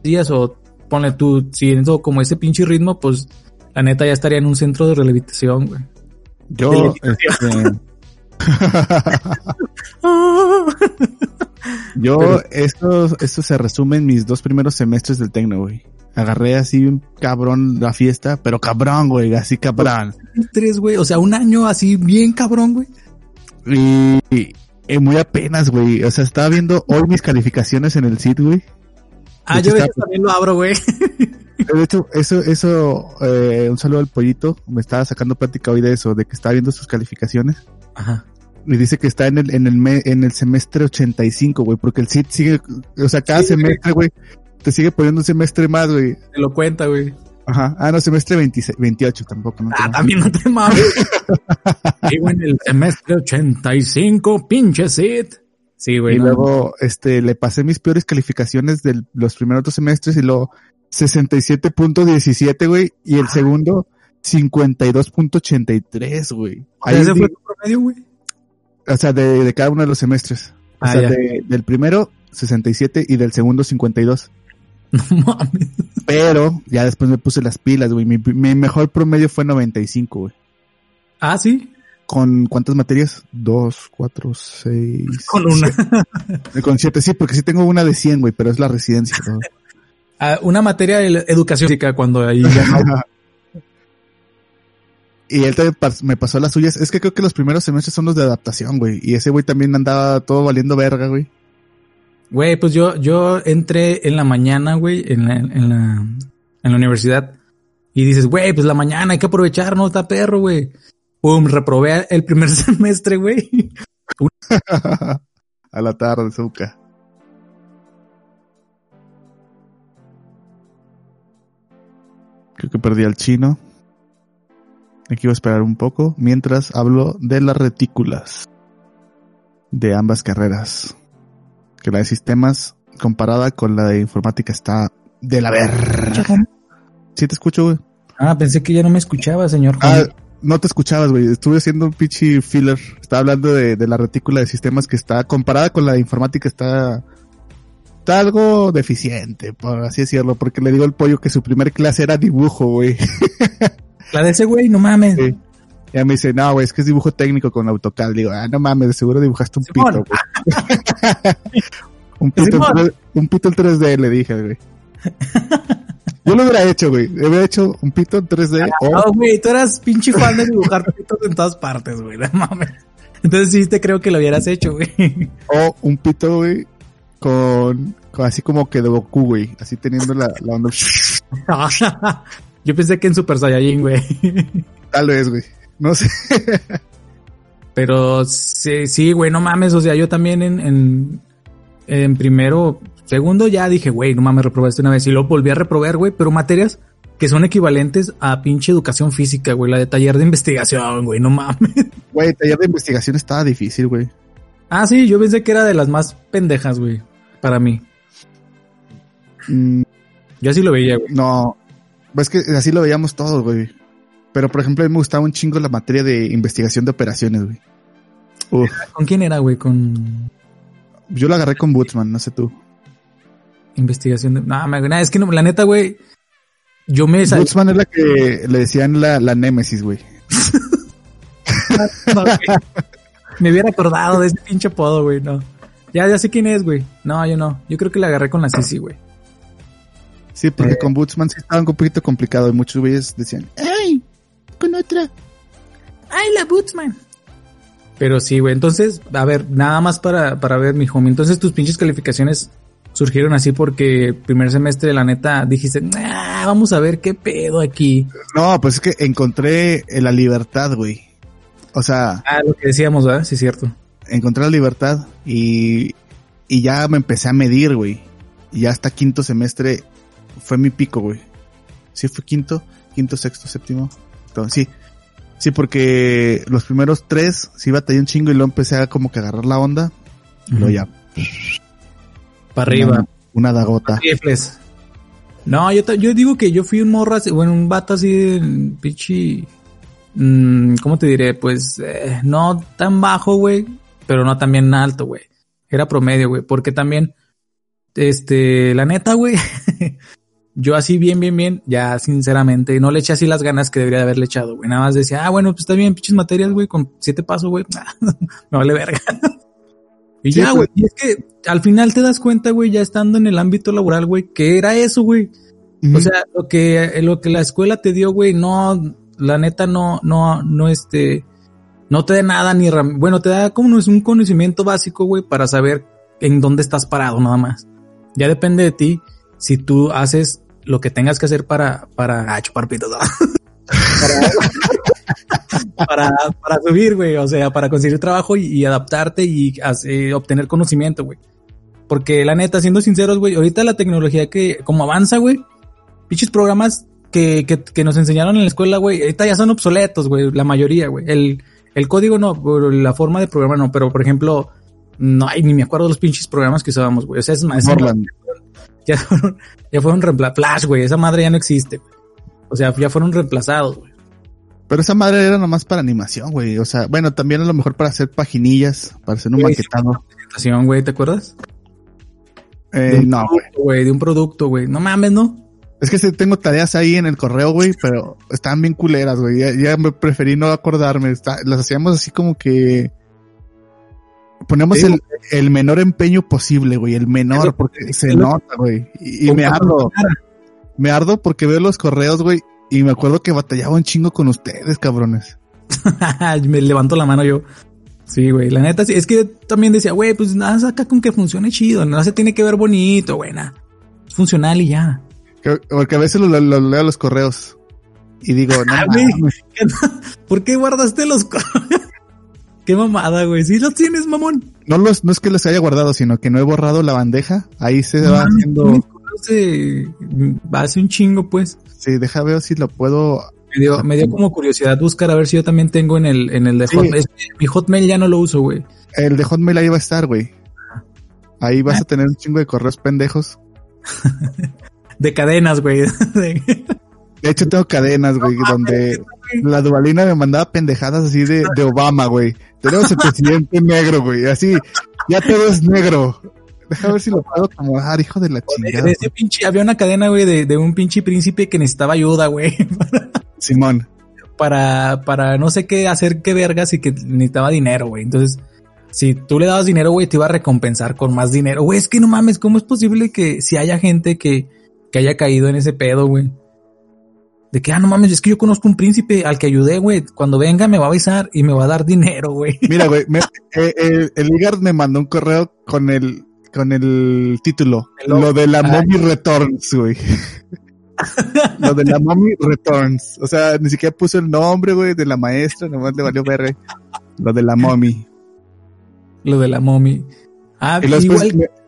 días o ponle tú siguiendo como ese pinche ritmo, pues la neta ya estaría en un centro de rehabilitación, güey. Yo, este, yo, Pero- esto, esto se resume en mis dos primeros semestres del Tecno, güey. Agarré así un cabrón la fiesta, pero cabrón, güey, así cabrón. Tres, güey, o sea, un año así bien cabrón, güey. Y, y muy apenas, güey. O sea, estaba viendo hoy mis calificaciones en el sitio, güey. Ah, yo está- también lo abro, güey. De hecho, eso, eso, eh, un saludo al pollito. Me estaba sacando plática hoy de eso, de que estaba viendo sus calificaciones. Ajá. Y dice que está en el, en el, me- en el semestre 85, güey, porque el SIT sigue, o sea, cada Sí, semestre, güey, te sigue poniendo un semestre más, güey. Te lo cuenta, güey. Ajá. Ah, no, semestre 26, 28 tampoco, ¿no? Ah, también no te mames. Digo, en el semestre 85, pinche Sid. Sí, güey. y no. luego, este, le pasé mis peores calificaciones de los primeros dos semestres y luego 67.17, güey, y el segundo 52.83, güey. Ahí ese fue tu promedio, güey. o sea, de, de cada uno de los semestres. O Ah, sea, de- del primero 67 y del segundo 52. No mames. Pero ya después me puse las pilas, güey. Mi, mi mejor promedio fue 95, güey. Ah, sí. ¿Con cuántas materias? Dos, cuatro, seis. Con una. siete. Con siete, sí, porque sí tengo una de 100, güey, pero es la residencia. ¿no? Ah, una materia de educación física cuando ahí ya y él también me pasó las suyas. Es que creo que los primeros semestres son los de adaptación, güey. Y ese güey también andaba todo valiendo verga, güey. Güey, pues yo, yo entré en la mañana, güey, en la, en la, en la universidad. Y dices, güey, pues la mañana hay que aprovechar, no está perro, güey. Pum, reprobé el primer semestre, güey. A la tarde, Zuka. Creo que perdí al chino. Aquí voy a esperar un poco mientras hablo de las retículas de ambas carreras. Que la de sistemas comparada con la de informática está de la verga. Sí te escucho, güey. Ah, pensé que ya no me escuchaba, señor. Ah, no te escuchabas, güey. Estuve haciendo un pinche filler. Estaba hablando de, de la retícula de sistemas que está comparada con la de informática está está algo deficiente, por así decirlo, porque le digo al pollo que su primer clase era dibujo, güey. La de ese güey, no mames. Sí. Ya me dice, no, güey, es que es dibujo técnico con AutoCAD. Digo, ah, no mames, de seguro dibujaste un Simón. pito, güey. un, pito en Simón. 3D, un pito en 3D, le dije, güey. Yo lo hubiera hecho, güey. Hubiera hecho un pito en 3D o No, güey, tú eras pinche fan de dibujar pitos en todas partes, güey, no mames. Entonces sí te creo que lo hubieras hecho, güey. O un pito, güey, con, con así como que de Goku, güey. Así teniendo la, la onda. Yo pensé que en Super Saiyajin, güey. Tal vez, güey. No sé. Pero sí, sí, güey, no mames. O sea, yo también en, en, en primero, segundo ya dije, güey, no mames, reprobaste una vez. Y luego volví a reprobar, güey, pero materias que son equivalentes a pinche educación física, güey, la de taller de investigación, güey, no mames. Güey, taller de investigación estaba difícil, güey. Ah, sí, yo pensé que era de las más pendejas, güey, para mí. Mm, Yo así lo veía, güey. no. Es que así lo veíamos todos, güey. Pero, por ejemplo, a mí me gustaba un chingo la materia de investigación de operaciones, güey. Uf. ¿Con quién era, güey? Con Yo la agarré con Bootsman, no sé tú. investigación de... No, me- nada, es que no, la neta, güey, yo me... Bootsman es la que le decían la, la némesis, güey. No, güey. Me hubiera acordado de ese pinche apodo, güey, no. Ya, ya sé quién es, güey. No, yo no. Yo creo que la agarré con la Sisi, güey. Sí, porque Eh. con Bootsman sí estaba un poquito complicado y muchos güeyes decían, ¡ay! Otra. ¡Ay, la Bootsman! Pero sí, güey. Entonces, a ver, nada más para, para ver, mi homie. Entonces, tus pinches calificaciones surgieron así porque primer semestre, la neta, dijiste, "Ah, vamos a ver qué pedo aquí. No, pues es que encontré la libertad, güey. O sea, Ah, lo que decíamos, ¿verdad? Sí, es cierto. encontré la libertad y, y ya me empecé a medir, güey. Y ya hasta quinto semestre fue mi pico, güey. Sí, fue quinto, quinto, sexto, séptimo. Sí. Sí, porque los primeros tres sí batallé un chingo y luego empecé a como que agarrar la onda. Y luego ya. Para arriba. Una, una dagota. Rifles. No, yo, yo digo que yo fui un morro así, bueno, un vato así de pinche, mm, ¿cómo te diré? Pues, eh, no tan bajo, güey, pero no también alto, güey. Era promedio, güey, porque también, este, la neta, güey, yo así bien, bien, bien, ya sinceramente, no le eché así las ganas que debería de haberle echado, güey. Nada más decía, ah, bueno, pues está bien, pinches materias, güey, con siete pasos, güey, me vale verga. Y Sí, ya, pues. güey. Y es que al final te das cuenta, güey, ya estando en el ámbito laboral, güey, que era eso, güey. O sea, lo que, lo que la escuela te dio, güey, no, la neta no, no, no, este, no te da nada ni, bueno, te da como es un conocimiento básico, güey, para saber en dónde estás parado, nada más. Ya depende de ti si tú haces lo que tengas que hacer para, para, ah, chupar pito, ¿no? para, para, para subir, güey, o sea, para conseguir trabajo y, y adaptarte y obtener conocimiento, güey. Porque la neta, siendo sinceros, güey, ahorita la tecnología que, como avanza, güey, pinches programas que, que, que nos enseñaron en la escuela, güey, ahorita ya son obsoletos, güey, la mayoría, güey. El, el código no, la forma de programar no, pero por ejemplo, no hay ni me acuerdo de los pinches programas que usábamos, güey. O sea, es más. Ya fueron, ya fueron reemplazados. Güey, esa madre ya no existe. O sea, ya fueron reemplazados, güey. Pero esa madre era nomás para animación, güey. O sea, bueno, también a lo mejor para hacer paginillas, para hacer un sí. maquetado. Presentación, güey, ¿te acuerdas? Eh, De no, güey. de un producto, güey. No mames, ¿no? Es que tengo tareas ahí en el correo, güey, pero estaban bien culeras, güey. Ya, ya me preferí no acordarme. Está- las hacíamos así como que ponemos Sí, el, el menor empeño posible, güey, el menor, porque se nota, güey. Y, me ardo, me ardo porque veo los correos, güey, y me acuerdo que batallaba un chingo con ustedes, cabrones. me levanto la mano yo. Sí, güey, la neta, sí. Es que también decía, güey, pues nada, saca con que funcione chido. No se tiene que ver bonito, güey, nada. Es funcional y ya. Que- Porque a veces lo, lo- lo leo los correos y digo, no Ah, güey. ¿Por qué guardaste los Qué mamada, güey. Sí los tienes, mamón. no, los, no es que los haya guardado, sino que no he borrado la bandeja. Ahí se va Mames, haciendo... correos se- Hace un chingo, pues. Sí, deja ver si lo puedo Me dio, me dio como curiosidad buscar a ver si yo también tengo en el, en el de Sí. Hotmail. Es que mi Hotmail ya no lo uso, güey. El de Hotmail ahí va a estar, güey. Ahí vas a tener un chingo de correos pendejos. De cadenas, güey. De- hecho, tengo cadenas, güey, donde la Duvalina me mandaba pendejadas así de, de Obama, güey. Tenemos el presidente negro, güey. Así, ya todo es negro. Deja ver si lo puedo acomodar, hijo de la chingada. de ese pinche, había una cadena, güey, de, de un pinche príncipe que necesitaba ayuda, güey. Simón. para, para no sé qué hacer qué vergas y que necesitaba dinero, güey. Entonces, si tú le dabas dinero, güey, te iba a recompensar con más dinero. Güey, es que no mames, ¿cómo es posible que si haya gente que, que haya caído en ese pedo, güey? De que, ah, no mames, es que yo conozco un príncipe al que ayudé, güey. Cuando venga me va a avisar y me va a dar dinero, güey. Mira, güey, me- eh, el, Ligard me mandó un correo con el, con el título. Lo de la Ajá. Mommy Returns, güey. lo de la Mommy Returns. O sea, ni siquiera puso el nombre, güey, de la maestra, nomás le valió verga. Lo de la Mommy. Lo de la mommy. Ah, Y después igual. me-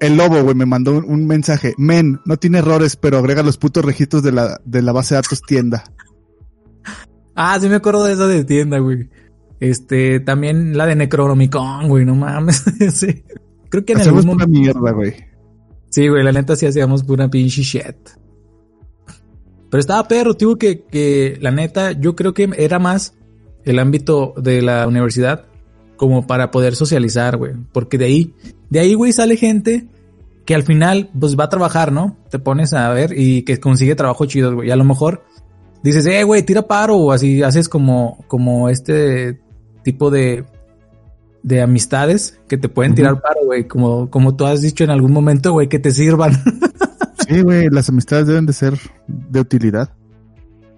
el lobo, güey, me mandó un, un mensaje. Men, no tiene errores, pero agrega los putos registros de la, de la base de datos tienda. Ah, sí me acuerdo de esa de tienda, güey. Este, también la de Necronomicon, güey, no mames. sí. Creo que en Hacemos algún momento. mierda, güey. Sí, güey, la neta sí hacíamos pura pinche shit. Pero estaba perro, digo que, que la neta, yo creo que era más el ámbito de la universidad como para poder socializar, güey. Porque de ahí, de ahí, güey, sale gente que al final, pues va a trabajar, ¿no? Te pones a ver y que consigue trabajo chido, güey. Y a lo mejor dices, eh, güey, tira paro o así haces como, como este tipo de, de amistades que te pueden tirar paro, güey. Como, como tú has dicho en algún momento, güey, que te sirvan. sí, güey, las amistades deben de ser de utilidad.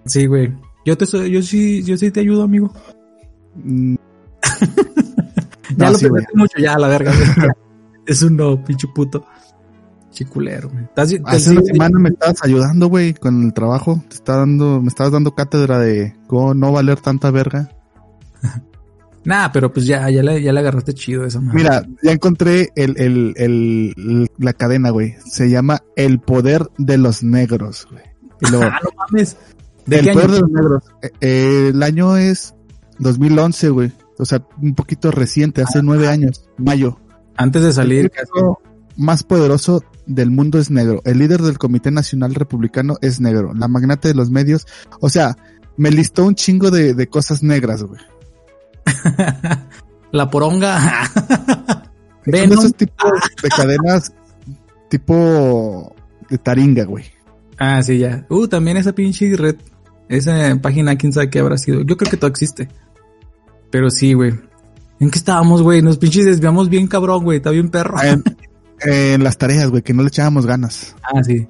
Sí, güey. Yo te soy, yo sí, yo sí te ayudo, amigo. Mm. ya lo sí, mucho, ya, la verga. es un no, pinche puto. Chiculero, güey. Hace una semana me estabas ayudando, güey, con el trabajo. Te estaba dando, me estabas dando cátedra de cómo no valer tanta verga. nah, pero pues ya, ya le, ya le agarraste chido eso, madre. Mira, ya encontré el, el, el, la cadena, güey. Se llama El Poder de los Negros, güey. ah, no mames. el Poder de los Negros. Eh, eh, el año es 2011, güey. O sea, un poquito reciente, hace nueve años, mayo. Antes de salir. El caso más poderoso del mundo es negro. El líder del Comité Nacional Republicano es negro. La magnate de los medios. O sea, me listó un chingo de, de cosas negras, güey. La poronga. Ven esos tipos de cadenas tipo de taringa, güey. Ah, sí, ya. Uh, también esa pinche red. Esa página, quién sabe qué habrá sido. Yo creo que todo existe. Pero sí, güey. ¿En qué estábamos, güey? Nos pinches desviamos bien cabrón, güey. Está bien perro. En, las tareas, güey, que no le echábamos ganas. Ah, sí.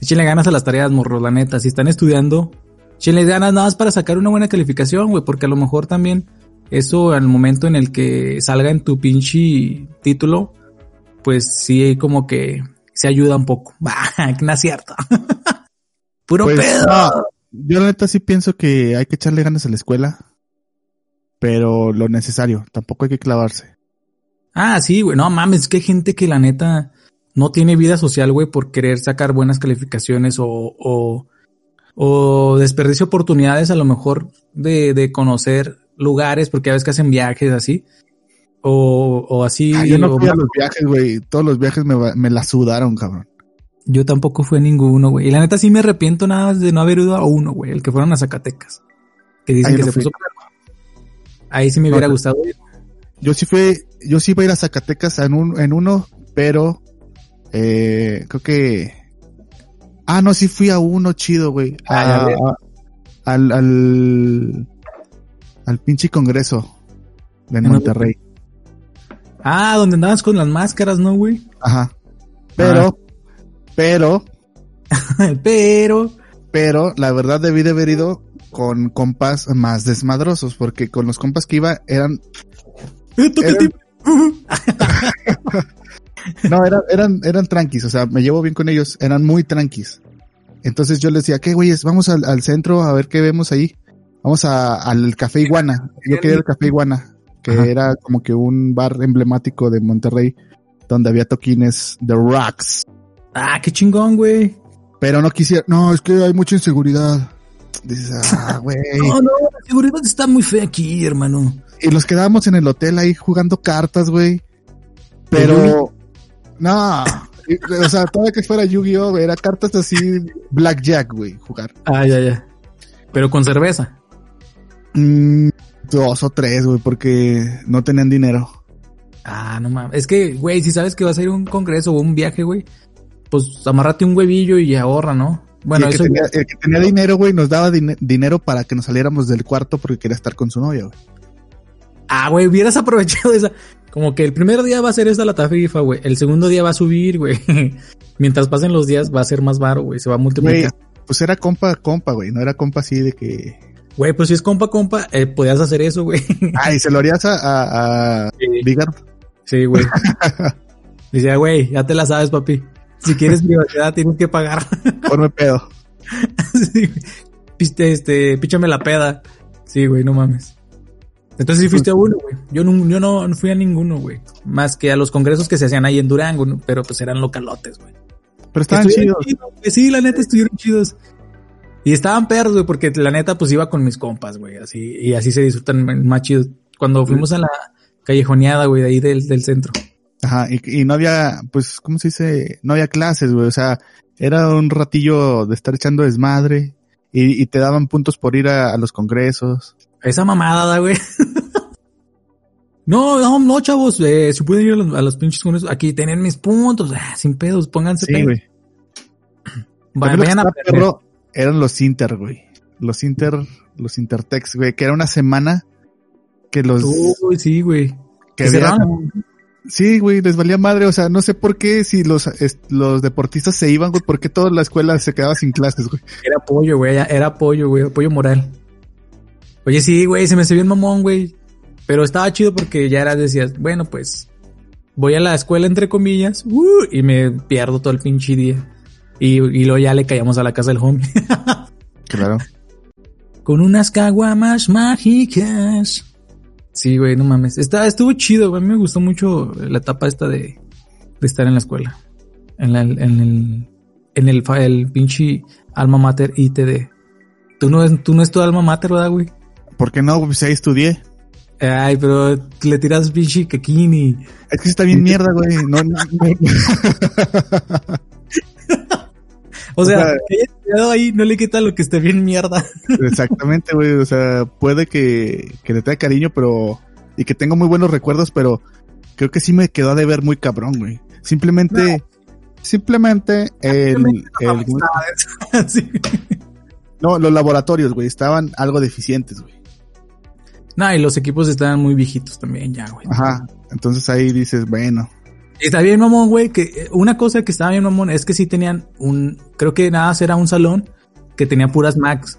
Échenle ganas a las tareas, morro, la neta. Si están estudiando, échenle ganas nada más para sacar una buena calificación, güey. Porque a lo mejor también eso al momento en el que salga en tu pinche título, pues sí, como que se ayuda un poco. Bah, no es cierto. Puro pues, pedo. yo la neta sí pienso que hay que echarle ganas a la escuela pero lo necesario, tampoco hay que clavarse. Ah, sí, güey, no mames, que hay gente que la neta no tiene vida social, güey, por querer sacar buenas calificaciones o, o, o desperdicio oportunidades a lo mejor de, de conocer lugares, porque a veces que hacen viajes así. O, o así. Ah, yo no fui a los viajes, güey. Todos los viajes me, me la sudaron, cabrón. Yo tampoco fui a ninguno, güey. Y la neta sí me arrepiento nada más de no haber ido a uno, güey. El que fueron a Zacatecas. Que dicen que se puso Ahí sí me hubiera gustado. Yo sí fui, yo sí iba a ir a Zacatecas en un, en uno, pero eh, creo que ah no sí fui a uno chido, güey. Ah, al, al al pinche congreso de Monterrey. Ah, donde andabas con las máscaras, ¿no, güey? Ajá. Pero, pero, pero, pero, la verdad debí de haber ido con compas más desmadrosos, porque con los compas que iba eran... no, eran, eran, eran tranquis, o sea, me llevo bien con ellos, eran muy tranquis. Entonces yo les decía, ¿qué güeyes? Vamos al, al, centro a ver qué vemos ahí. Vamos a, al Café Iguana. Yo quería el Café Iguana, que era como que un bar emblemático de Monterrey, donde había toquines de rocks. Ah, qué chingón, güey. Pero no quisiera, no, es que hay mucha inseguridad. Dices, ah, güey. No, no, la seguridad está muy fea aquí, hermano. Y nos quedábamos en el hotel ahí jugando cartas, güey. Pero, no. o sea, todo que fuera Yu-Gi-Oh! era cartas así, Blackjack, güey, jugar. Ah, ya, ya. Pero con cerveza. Mm, dos o tres, güey, porque no tenían dinero. Ah, no mames. Es que, güey, si sabes que vas a ir a un congreso o un viaje, güey, pues amárrate un huevillo y ahorra, ¿no? Bueno, el, que tenía, el que tenía dinero, güey, nos daba dinero para que nos saliéramos del cuarto porque quería estar con su novia, güey. Ah, güey, hubieras aprovechado esa. Como que el primer día va a ser esta la tarifa, güey. El segundo día va a subir, güey. Mientras pasen los días va a ser más baro, güey. Se va a multiplicar. pues era compa, compa, güey. No era compa así de que. Güey, pues si es compa, compa, eh, podías hacer eso, güey. Ah, y se lo harías a, a, a sí. Sí, güey. Dice, güey, ya te la sabes, papi. Si quieres privacidad, tienes que pagar. Ponme pedo. sí, Piste, este, píchame la peda. Sí, güey, no mames. Entonces sí fuiste a uno, güey. Yo no, yo no, fui a ninguno, güey. Más que a los congresos que se hacían ahí en Durango, pero pues eran localotes, güey. Pero estaban chidos. Sí, la neta estuvieron chidos. Y estaban perros, güey, porque la neta pues iba con mis compas, güey, así, y así se disfrutan más chidos. Cuando fuimos a la callejoneada, güey, de ahí del, del centro. Ajá, y, y no había, pues, ¿cómo se dice? No había clases, güey. O sea, era un ratillo de estar echando desmadre y, y te daban puntos por ir a, a los congresos. Esa mamada, güey. no, no, no, chavos, eh, si pueden ir a los, a los pinches congresos, aquí tienen mis puntos, ah, sin pedos, pónganse Sí, güey. Vayan a perro eran los Inter, güey. Los Inter, los Intertex, güey, que era una semana que los Uy, sí, güey. que Que había Sí, güey, les valía madre, o sea, no sé por qué si los los deportistas se iban, güey, por qué toda la escuela se quedaba sin clases, güey. Era apoyo, güey. Era apoyo, güey. Apoyo moral. Oye, sí, güey. Se me se bien mamón, güey. Pero estaba chido porque ya era, decías, bueno, pues voy a la escuela, entre comillas, uh, y me pierdo todo el pinche día. Y, y luego ya le caíamos a la casa del homie. Claro. Con unas caguamas mágicas. Sí, güey, no mames. Está, estuvo chido, güey. A mí me gustó mucho la etapa esta de, de estar en la escuela. En, la, en el, en el, el pinche alma mater ITD. Tú no, es- tú no es tu alma mater, ¿verdad, güey? ¿Por qué no? Pues ahí estudié. Ay, pero le tiras pinche caquín y... Es que está bien mierda, güey. No, no, no. O sea, O sea- que haya estudiado ahí no le quita lo que esté bien mierda. Exactamente, güey. O sea, puede que, que le tenga cariño, pero. Y que tengo muy buenos recuerdos, pero creo que sí me quedó a deber muy cabrón, güey. Simplemente. Simplemente el, el- Sí. no, los laboratorios, güey, estaban algo deficientes, güey. No, y los equipos estaban muy viejitos también ya, güey. Ajá. Entonces ahí dices, bueno, Está bien, mamón, güey, que eh, una cosa que estaba bien, mamón, es que sí tenían un, creo que nada era un salón que tenía puras Macs.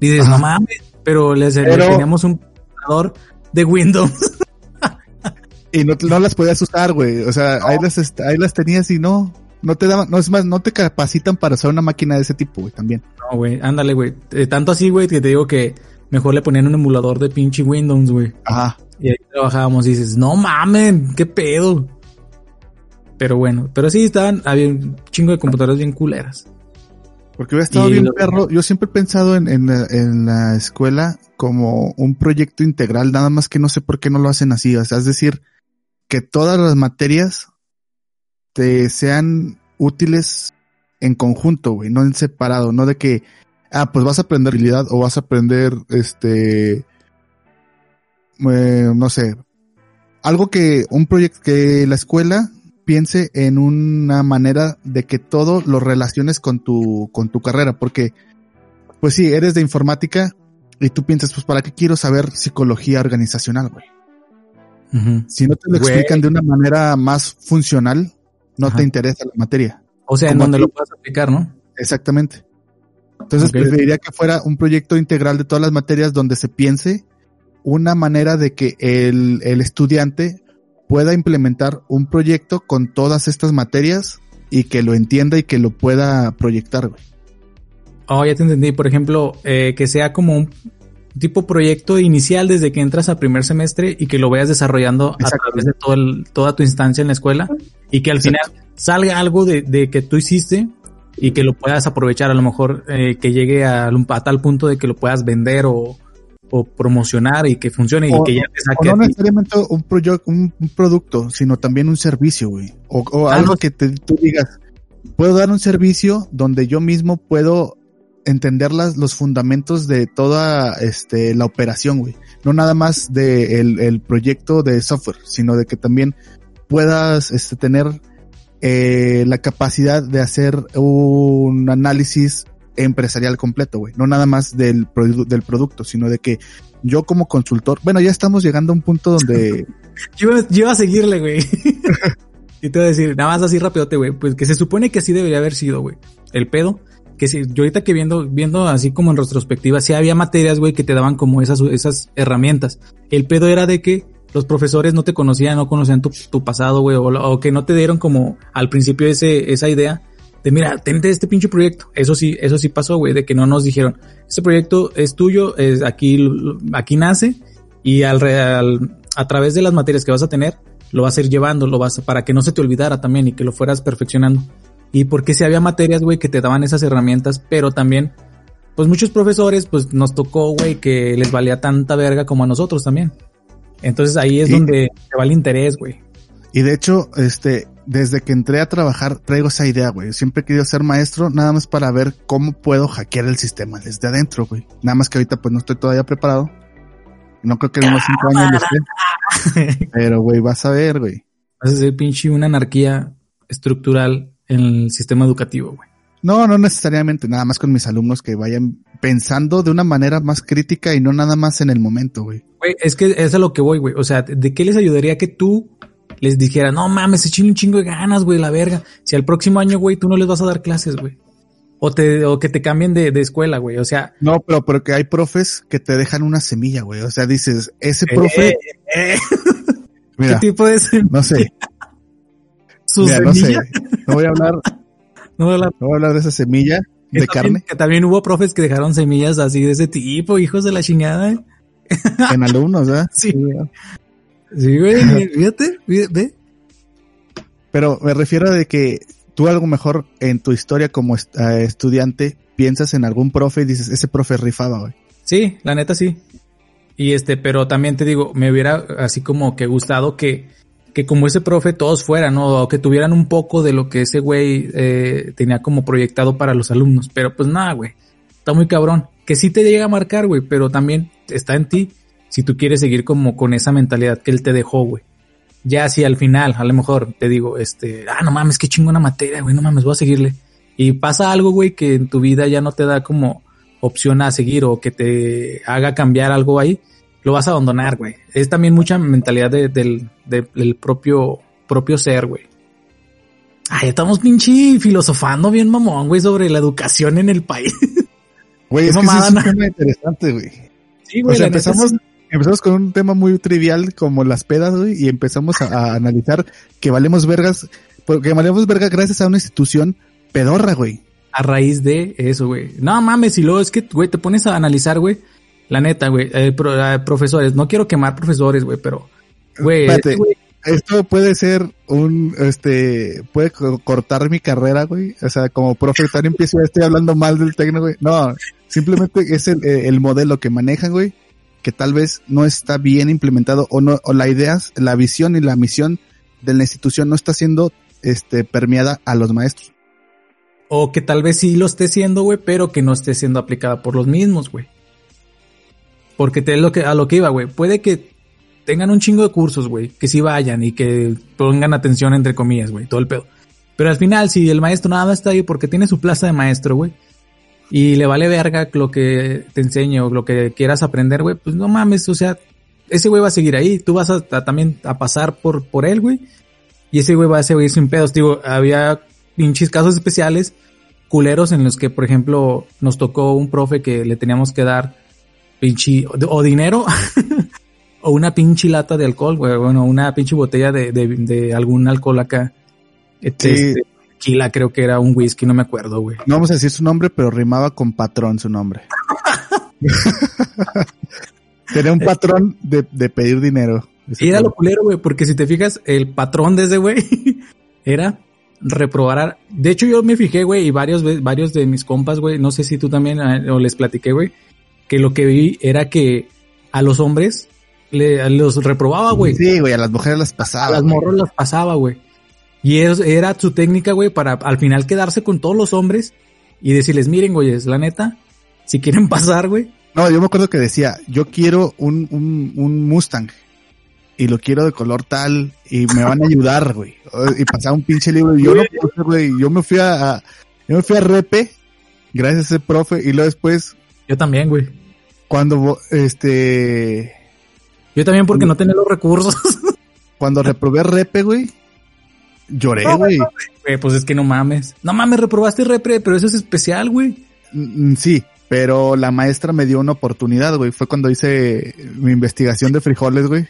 Y dices, Ajá. no mames, pero les le Pero- teníamos un computador de Windows. y no, no las podías usar, güey. O sea, ahí las, ahí las tenías y no, no te daban, no es más, no te capacitan para usar una máquina de ese tipo, güey, también. No, güey, ándale, güey. Eh, tanto así, güey, que te digo que mejor le ponían un emulador de pinche Windows, güey. Ajá. Y ahí trabajábamos y dices, no mames, qué pedo. Pero bueno, pero sí estaban, había un chingo de computadoras bien culeras. Porque hubiera estado Y bien lo- perro. Yo siempre he pensado en, en, la, en la escuela como un proyecto integral, nada más que no sé por qué no lo hacen así. O sea, es decir, que todas las materias te sean útiles en conjunto, güey, no en separado, no de que, ah, pues vas a aprender habilidad o vas a aprender, este, eh, no sé, algo que un proyecto, que la escuela piense en una manera de que todo lo relaciones con tu, con tu carrera, porque, pues sí, eres de informática y tú piensas, pues, ¿para qué quiero saber psicología organizacional, güey? Si no te lo Güey. explican de una manera más funcional, no Ajá. te interesa la materia. O sea, en donde aquí. lo puedas aplicar, ¿no? Exactamente. Entonces Ok. preferiría que fuera un proyecto integral de todas las materias donde se piense una manera de que el, el estudiante pueda implementar un proyecto con todas estas materias y que lo entienda y que lo pueda proyectar, güey. Oh, ya te entendí. Por ejemplo, eh, que sea como un tipo proyecto inicial desde que entras a primer semestre y que lo vayas desarrollando a través de todo el- toda tu instancia en la escuela y que al Exacto. final salga algo de, de que tú hiciste y que lo puedas aprovechar, a lo mejor eh, que llegue a tal punto de que lo puedas vender o, o promocionar y que funcione y que ya te O saque no necesariamente un, proyecto un, un producto, sino también un servicio, güey. O, o Ah, algo no. que te, tú digas, puedo dar un servicio donde yo mismo puedo entender las, los fundamentos de toda este, la operación, güey. No nada más de el, el proyecto de software, sino de que también puedas este, tener eh, la capacidad de hacer un análisis empresarial completo, güey. No nada más del, produ- del producto, sino de que yo como consultor, bueno, ya estamos llegando a un punto donde, Yo, iba- yo iba a seguirle, güey. y te voy a decir, nada más así rapidote, güey. Pues que se supone que así debería haber sido, güey. El pedo. Que si, yo ahorita que viendo, viendo así como en retrospectiva, sí había materias, güey, que te daban como esas, esas herramientas. El pedo era de que los profesores no te conocían, no conocían tu, tu pasado, güey, o, o que no te dieron como al principio ese, esa idea de mira, tente este pinche proyecto. Eso sí, eso sí pasó, güey, de que no nos dijeron, este proyecto es tuyo, es aquí, aquí nace y al, al- a través de las materias que vas a tener, lo vas a ir llevando, lo vas a- para que no se te olvidara también y que lo fueras perfeccionando. Y porque si había materias, güey, que te daban esas herramientas, pero también, pues muchos profesores, pues nos tocó, güey, que les valía tanta verga como a nosotros también. Entonces ahí es Sí. donde te va el interés, güey. Y de hecho, este, desde que entré a trabajar traigo esa idea, güey. Siempre he querido ser maestro, nada más para ver cómo puedo hackear el sistema desde adentro, güey. Nada más que ahorita pues no estoy todavía preparado. No creo que en unos cinco años lo esté. Pero, güey, vas a ver, güey. Vas a ser pinche una anarquía estructural en el sistema educativo, güey. No, no necesariamente, nada más con mis alumnos que vayan pensando de una manera más crítica y no nada más en el momento, güey. Güey, es que es a lo que voy, güey. O sea, ¿de qué les ayudaría que tú les dijeras, no mames, se un chingo de ganas, güey, la verga? Si al próximo año, güey, tú no les vas a dar clases, güey. O, te, o que te cambien de, de escuela, güey. O sea. No, pero porque hay profes que te dejan una semilla, güey. O sea, dices, ese profe. Eh, eh. ¿Qué tipo de semilla? No sé. ¿Su Mira, no sé. No voy a hablar. No voy a hablar, no voy a hablar de esa semilla de carne. Que también hubo profes que dejaron semillas así de ese tipo, hijos de la chingada. ¿eh? En alumnos, ¿eh? Sí. Sí, güey, fíjate, ve. Pero me refiero a de que tú algo mejor en tu historia como eh, estudiante piensas en algún profe y dices, ese profe rifaba, güey. Sí, la neta sí. Y este, pero también te digo, me hubiera así como que gustado que, que como ese profe todos fueran, ¿no? O que tuvieran un poco de lo que ese güey eh, tenía como proyectado para los alumnos. Pero pues nada, güey. Está muy cabrón. Que sí te llega a marcar, güey, pero también está en ti si tú quieres seguir como con esa mentalidad que él te dejó, güey ya si al final, a lo mejor te digo, este, ah, no mames, qué chingona materia, güey, no mames, voy a seguirle. Y pasa algo, güey, que en tu vida ya no te da como opción a seguir o que te haga cambiar algo ahí, lo vas a abandonar, güey. Es también mucha mentalidad del, del propio, propio ser, güey. Ay, estamos pinche filosofando bien mamón, güey, sobre la educación en el país. Güey, es que es un tema interesante, güey. Sí, güey. O sea, empezamos, empezamos con un tema muy trivial como las pedas, güey, y empezamos a, analizar que valemos vergas, porque valemos vergas gracias a una institución pedorra, güey. A raíz de eso, güey. No mames, y luego es que, güey, te pones a analizar, güey. La neta, güey, eh, eh, profesores, no quiero quemar profesores, güey, pero, güey, esto puede ser un, este, puede cortar mi carrera, güey. O sea, como profe, tan empiezo, estoy hablando mal del técnico, güey. No, simplemente es el, el modelo que manejan, güey que tal vez no está bien implementado o no, o la idea, la visión y la misión de la institución no está siendo este, permeada a los maestros. O que tal vez sí lo esté siendo, güey, pero que no esté siendo aplicada por los mismos, güey. Porque te, lo que, a lo que iba, güey. Puede que tengan un chingo de cursos, güey, que sí vayan y que pongan atención entre comillas, güey, todo el pedo. Pero al final, si el maestro nada más está ahí porque tiene su plaza de maestro, güey, y le vale verga lo que te enseñe o lo que quieras aprender, güey, pues no mames, o sea, ese güey va a seguir ahí, tú vas a, también a pasar por, por él, güey, y ese güey va a seguir sin pedos, digo, había pinches casos especiales, culeros en los que, por ejemplo, nos tocó un profe que le teníamos que dar pinche, o dinero, o una pinche lata de alcohol, güey, bueno, una pinche botella de, de, de algún alcohol acá. Este, tequila, creo que era un whisky, no me acuerdo, güey. No vamos a decir su nombre, pero rimaba con patrón su nombre. Tenía un patrón de, de pedir dinero. Y era lo culero, güey, porque si te fijas, el patrón de ese güey era reprobar. De hecho, yo me fijé, güey, y varios, varios de mis compas, güey, no sé si tú también eh, o les platiqué, güey, que lo que vi era que a los hombres le, los reprobaba, güey. Sí, güey, a las mujeres las pasaba. A las morros las pasaba, güey. Y era su técnica, güey, para al final quedarse con todos los hombres y decirles, miren, güey, es la neta, si quieren pasar, güey. No, yo me acuerdo que decía, yo quiero un, un, un Mustang y lo quiero de color tal y me van a ayudar, güey. Y pasaba un pinche libro y yo no puse, güey. Yo me fui a, yo me fui a Repe gracias a ese profe y luego después. Yo también, güey. Cuando, este. Yo también porque no tenía los recursos. Cuando reprobé Repe, güey, Lloré, güey. pues es que no mames. No mames, reprobaste repre, pero eso es especial, güey. Mm, sí, pero la maestra me dio una oportunidad, güey. Fue cuando hice mi investigación de frijoles, güey.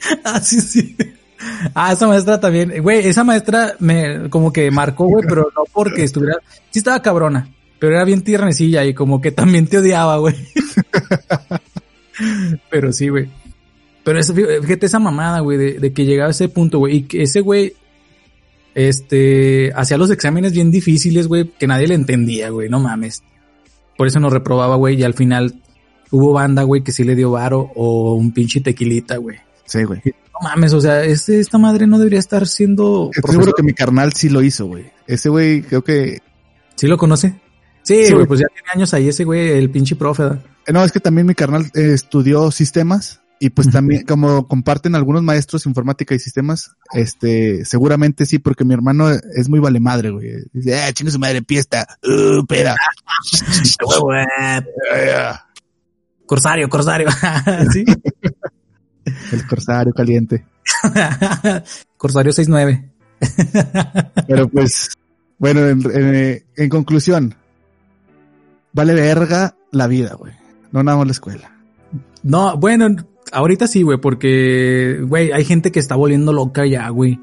ah, sí, sí. Ah, esa maestra también. Güey, esa maestra me como que marcó, güey, pero no porque estuviera... Sí estaba cabrona, pero era bien tiernecilla y como que también te odiaba, güey. pero sí, güey. Pero eso, fíjate esa mamada, güey, de, que llegaba a ese punto, güey, y que ese güey, este, hacía los exámenes bien difíciles, güey, que nadie le entendía, güey, no mames. Por eso nos reprobaba, güey, y al final hubo banda, güey, que sí le dio varo o un pinche tequilita, güey. Sí, güey. No mames, o sea, este, esta madre no debería estar siendo. Estoy seguro que mi carnal sí lo hizo, güey. Ese güey, creo que. ¿Sí lo conoce? Sí, güey, pues ya tiene años ahí ese güey, el pinche profe. No, es que también mi carnal eh, estudió sistemas y pues también, como comparten algunos maestros informática y sistemas, este, seguramente sí, porque mi hermano es muy vale madre, güey. Dice, eh, chingue su madre, piesta, uh, pera. corsario, corsario. ¿Sí? El corsario caliente. corsario 69. Pero pues, bueno, en, en, en conclusión, vale verga la vida, güey. No nada más la escuela. No, bueno, ahorita sí, güey, porque, güey, hay gente que está volviendo loca ya, güey.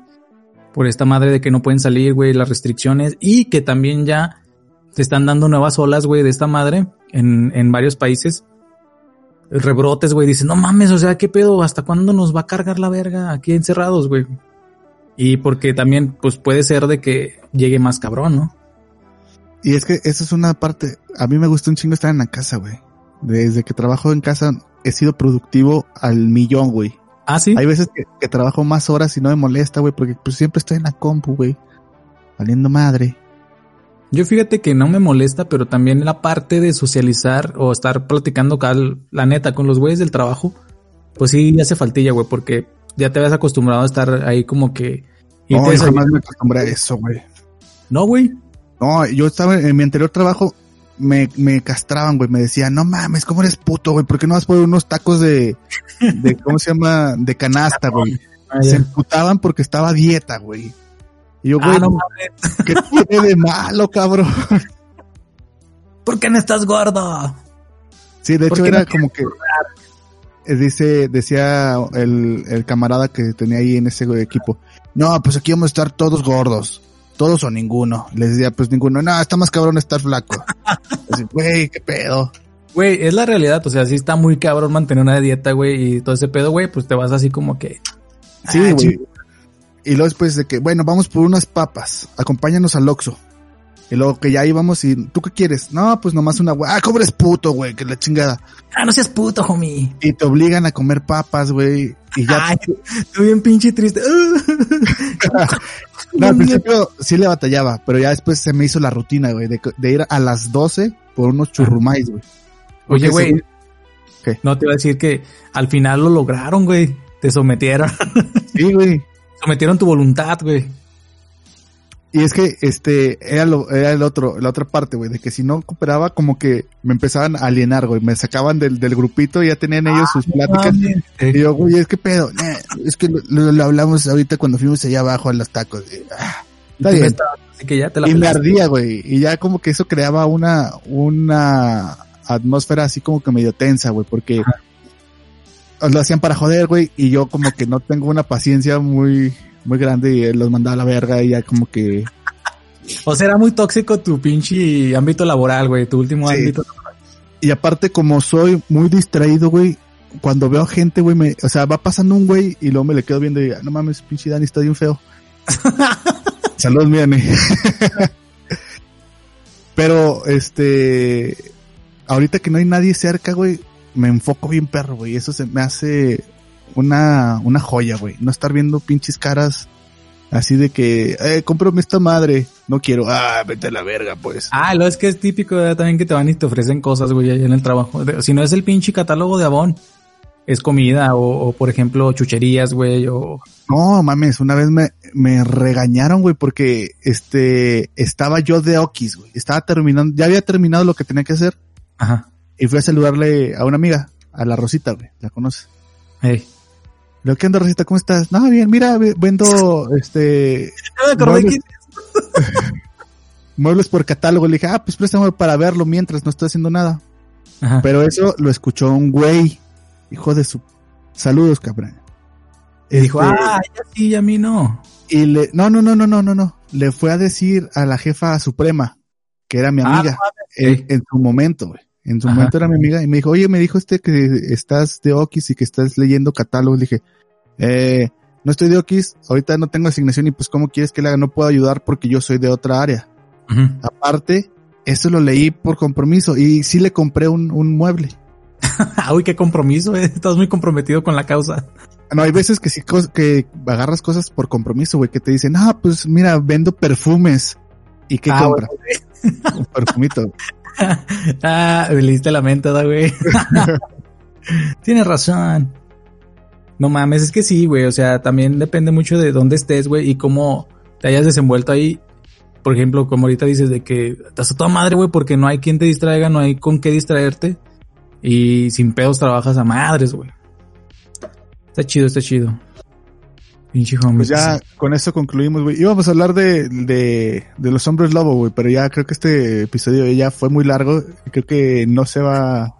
Por esta madre de que no pueden salir, güey, las restricciones. Y que también ya se están dando nuevas olas, güey, de esta madre en, en varios países. Rebrotes, güey. Dicen, no mames, o sea, ¿qué pedo? ¿Hasta cuándo nos va a cargar la verga aquí encerrados, güey? Y porque también, pues puede ser de que llegue más cabrón, ¿no? Y es que esa es una parte, a mí me gusta un chingo estar en la casa, güey. Desde que trabajo en casa he sido productivo al millón, güey. Ah, sí. Hay veces que, trabajo más horas y no me molesta, güey, porque pues siempre estoy en la compu, güey. Valiendo madre. Yo fíjate que no me molesta, pero también la parte de socializar o estar platicando, cal, la neta, con los güeyes del trabajo, pues sí hace faltilla, güey, porque ya te habías acostumbrado a estar ahí como que... Y no, jamás me acostumbré a eso, güey. No, güey. No, yo estaba en mi anterior trabajo, me, me castraban, güey, me decían, no mames, ¿cómo eres puto, güey? ¿Por qué no vas por unos tacos de, de ¿cómo se llama? De canasta, güey. Ah, se emputaban porque estaba a dieta, güey. Y yo, ah, güey, no ¿qué tiene de malo, cabrón? ¿Por qué no estás gordo? Sí, de hecho era como que eh, dice, decía el, el camarada que tenía ahí en ese equipo, no, pues aquí vamos a estar todos gordos todos o ninguno. Les decía, pues ninguno, no, está más cabrón estar flaco. Así, güey, qué pedo. Güey, es la realidad, o sea, sí está muy cabrón mantener una dieta, güey, y todo ese pedo, güey, pues te vas así como que... Sí, ah, güey. Y luego después de que, bueno, vamos por unas papas, acompáñanos al Oxxo. Y luego que ya íbamos y, ¿tú qué quieres? No, pues nomás una, güey. Ah, ¿cómo eres puto, güey? Que la chingada. Ah, no seas puto, homie. Y te obligan a comer papas, güey. Y ya. Ay, estoy bien pinche triste. no, al principio sí le batallaba, pero ya después se me hizo la rutina, güey, de, ir a las 12 por unos churrumais, güey. Oye, güey. No te iba a decir que al final lo lograron, güey. Te sometieron. sí, güey. Sometieron tu voluntad, güey. Y es que, este, era lo, era el otro, la otra parte, güey, de que si no cooperaba, como que me empezaban a alienar, güey, me sacaban del, del grupito, y ya tenían ellos sus ah, pláticas. y yo, güey, es que pedo, es que lo, hablamos ahorita cuando fuimos allá abajo a los tacos. Ah, está bien. que ya te la y me ardía, güey, y ya como que eso creaba una, una atmósfera así como que medio tensa, güey, porque lo hacían para joder, güey, y yo como que no tengo una paciencia muy, muy grande y los mandaba a la verga y ya como que... O sea, era muy tóxico tu pinche ámbito laboral, güey, tu último ámbito Y aparte, como soy muy distraído, güey, cuando veo gente, güey, me, o sea, va pasando un güey y luego me le quedo viendo y no mames, pinche Dani está bien feo. Saludos, mi Pero, este, ahorita que no hay nadie cerca, güey, me enfoco bien perro, güey. Eso se me hace una, una joya, güey. No estar viendo pinches caras así de que, eh, cómprame esta madre. No quiero, ah, vete a la verga, pues. Ah, lo es que es típico también que te van y te ofrecen cosas, güey, ahí en el trabajo. Si no es el pinche catálogo de Avon, es comida o, por ejemplo, chucherías, güey, o... No, mames, una vez me, me regañaron, güey, porque este, estaba yo de Okis, güey. Estaba terminando, ya había terminado lo que tenía que hacer. Ajá. Y fui a saludarle a una amiga, a la Rosita, güey, la conoces. Hey. Lo que anda, Rosita, ¿cómo estás? No, bien, mira, vendo, este... muebles, por catálogo. Le dije, ah, pues préstame para verlo mientras no estoy haciendo nada. Pero eso lo escuchó un güey, hijo de su... Saludos, cabrón. Y dijo, este, ah, ya sí, a mí no. Y le, no, no, no, no, no, no, no. Le fue a decir a la jefa suprema, que era mi ah, amiga, en, su momento, güey. En su momento era mi amiga y me dijo, oye, me dijo este que estás de Okis y que estás leyendo catálogos. Le dije, eh, no estoy de Okis, ahorita no tengo asignación y pues cómo quieres que le haga, no puedo ayudar porque yo soy de otra área. Aparte, eso lo leí por compromiso y sí le compré un, un mueble. Uy, qué compromiso, eh. estás muy comprometido con la causa. no, hay veces que sí que agarras cosas por compromiso, güey, que te dicen, ah, pues mira, vendo perfumes. ¿Y qué Ah, compras? Un perfumito. ah, leíste la mente, ¿da, güey. Tienes razón. No mames, es que sí, güey. O sea, también depende mucho de dónde estés, güey, y cómo te hayas desenvuelto ahí. Por ejemplo, como ahorita dices de que estás a toda madre, güey, porque no hay quien te distraiga, no hay con qué distraerte. Y sin pedos trabajas a madres, güey. Está chido, está chido. Pinche. Pues ya con eso concluimos, güey. Íbamos a hablar de, de, de los hombres lobo, güey, pero ya creo que este episodio ya fue muy largo. Creo que no se va a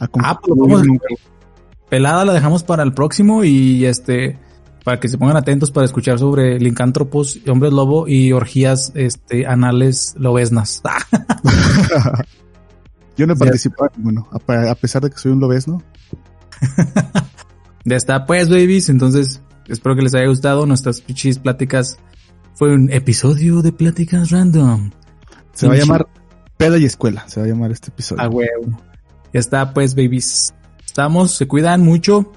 Ah, pues concluir vamos nunca. pelada la dejamos para el próximo y este para que se pongan atentos para escuchar sobre lincántropos, hombres lobo y orgías este anales lobesnas. Yo no he participado en ninguno, a, a pesar de que soy un lobesno. ya está pues babies, entonces espero que les haya gustado nuestras pichis pláticas. Fue un episodio de pláticas random. Se va a llamar Peda y Escuela, se va a llamar este episodio. A huevo. Ya está pues babies. Estamos, se cuidan mucho.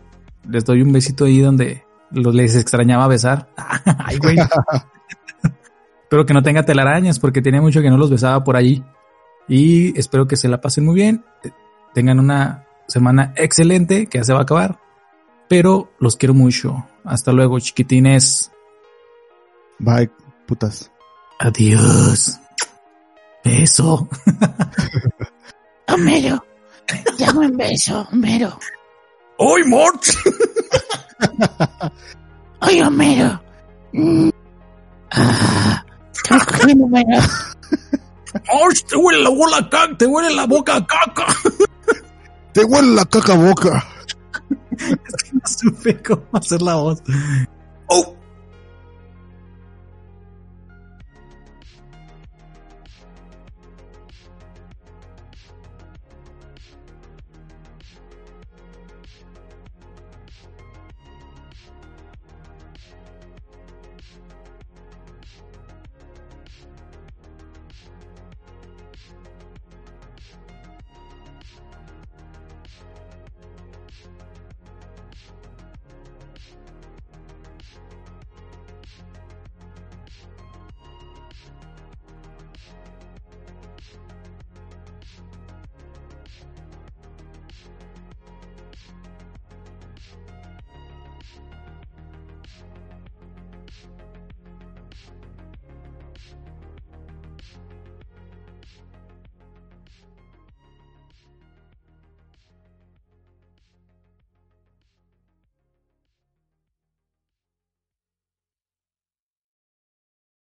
Les doy un besito ahí donde los les extrañaba besar. Ay, güey. Espero que no tenga telarañas porque tenía mucho que no los besaba por allí. Y espero que se la pasen muy bien. Tengan una semana excelente que ya se va a acabar. Pero los quiero mucho. Hasta luego, chiquitines. Bye, putas. Adiós. Beso. Homero, dame un beso, Homero. ¡Ay, Mort! Ay, Homero. Mm. Ah, estamos cogiendo, Homero. ¡Ay, te huele la bola caca! ¡Te huele la boca a caca! Te huele la caca boca. no supe cómo hacer la voz.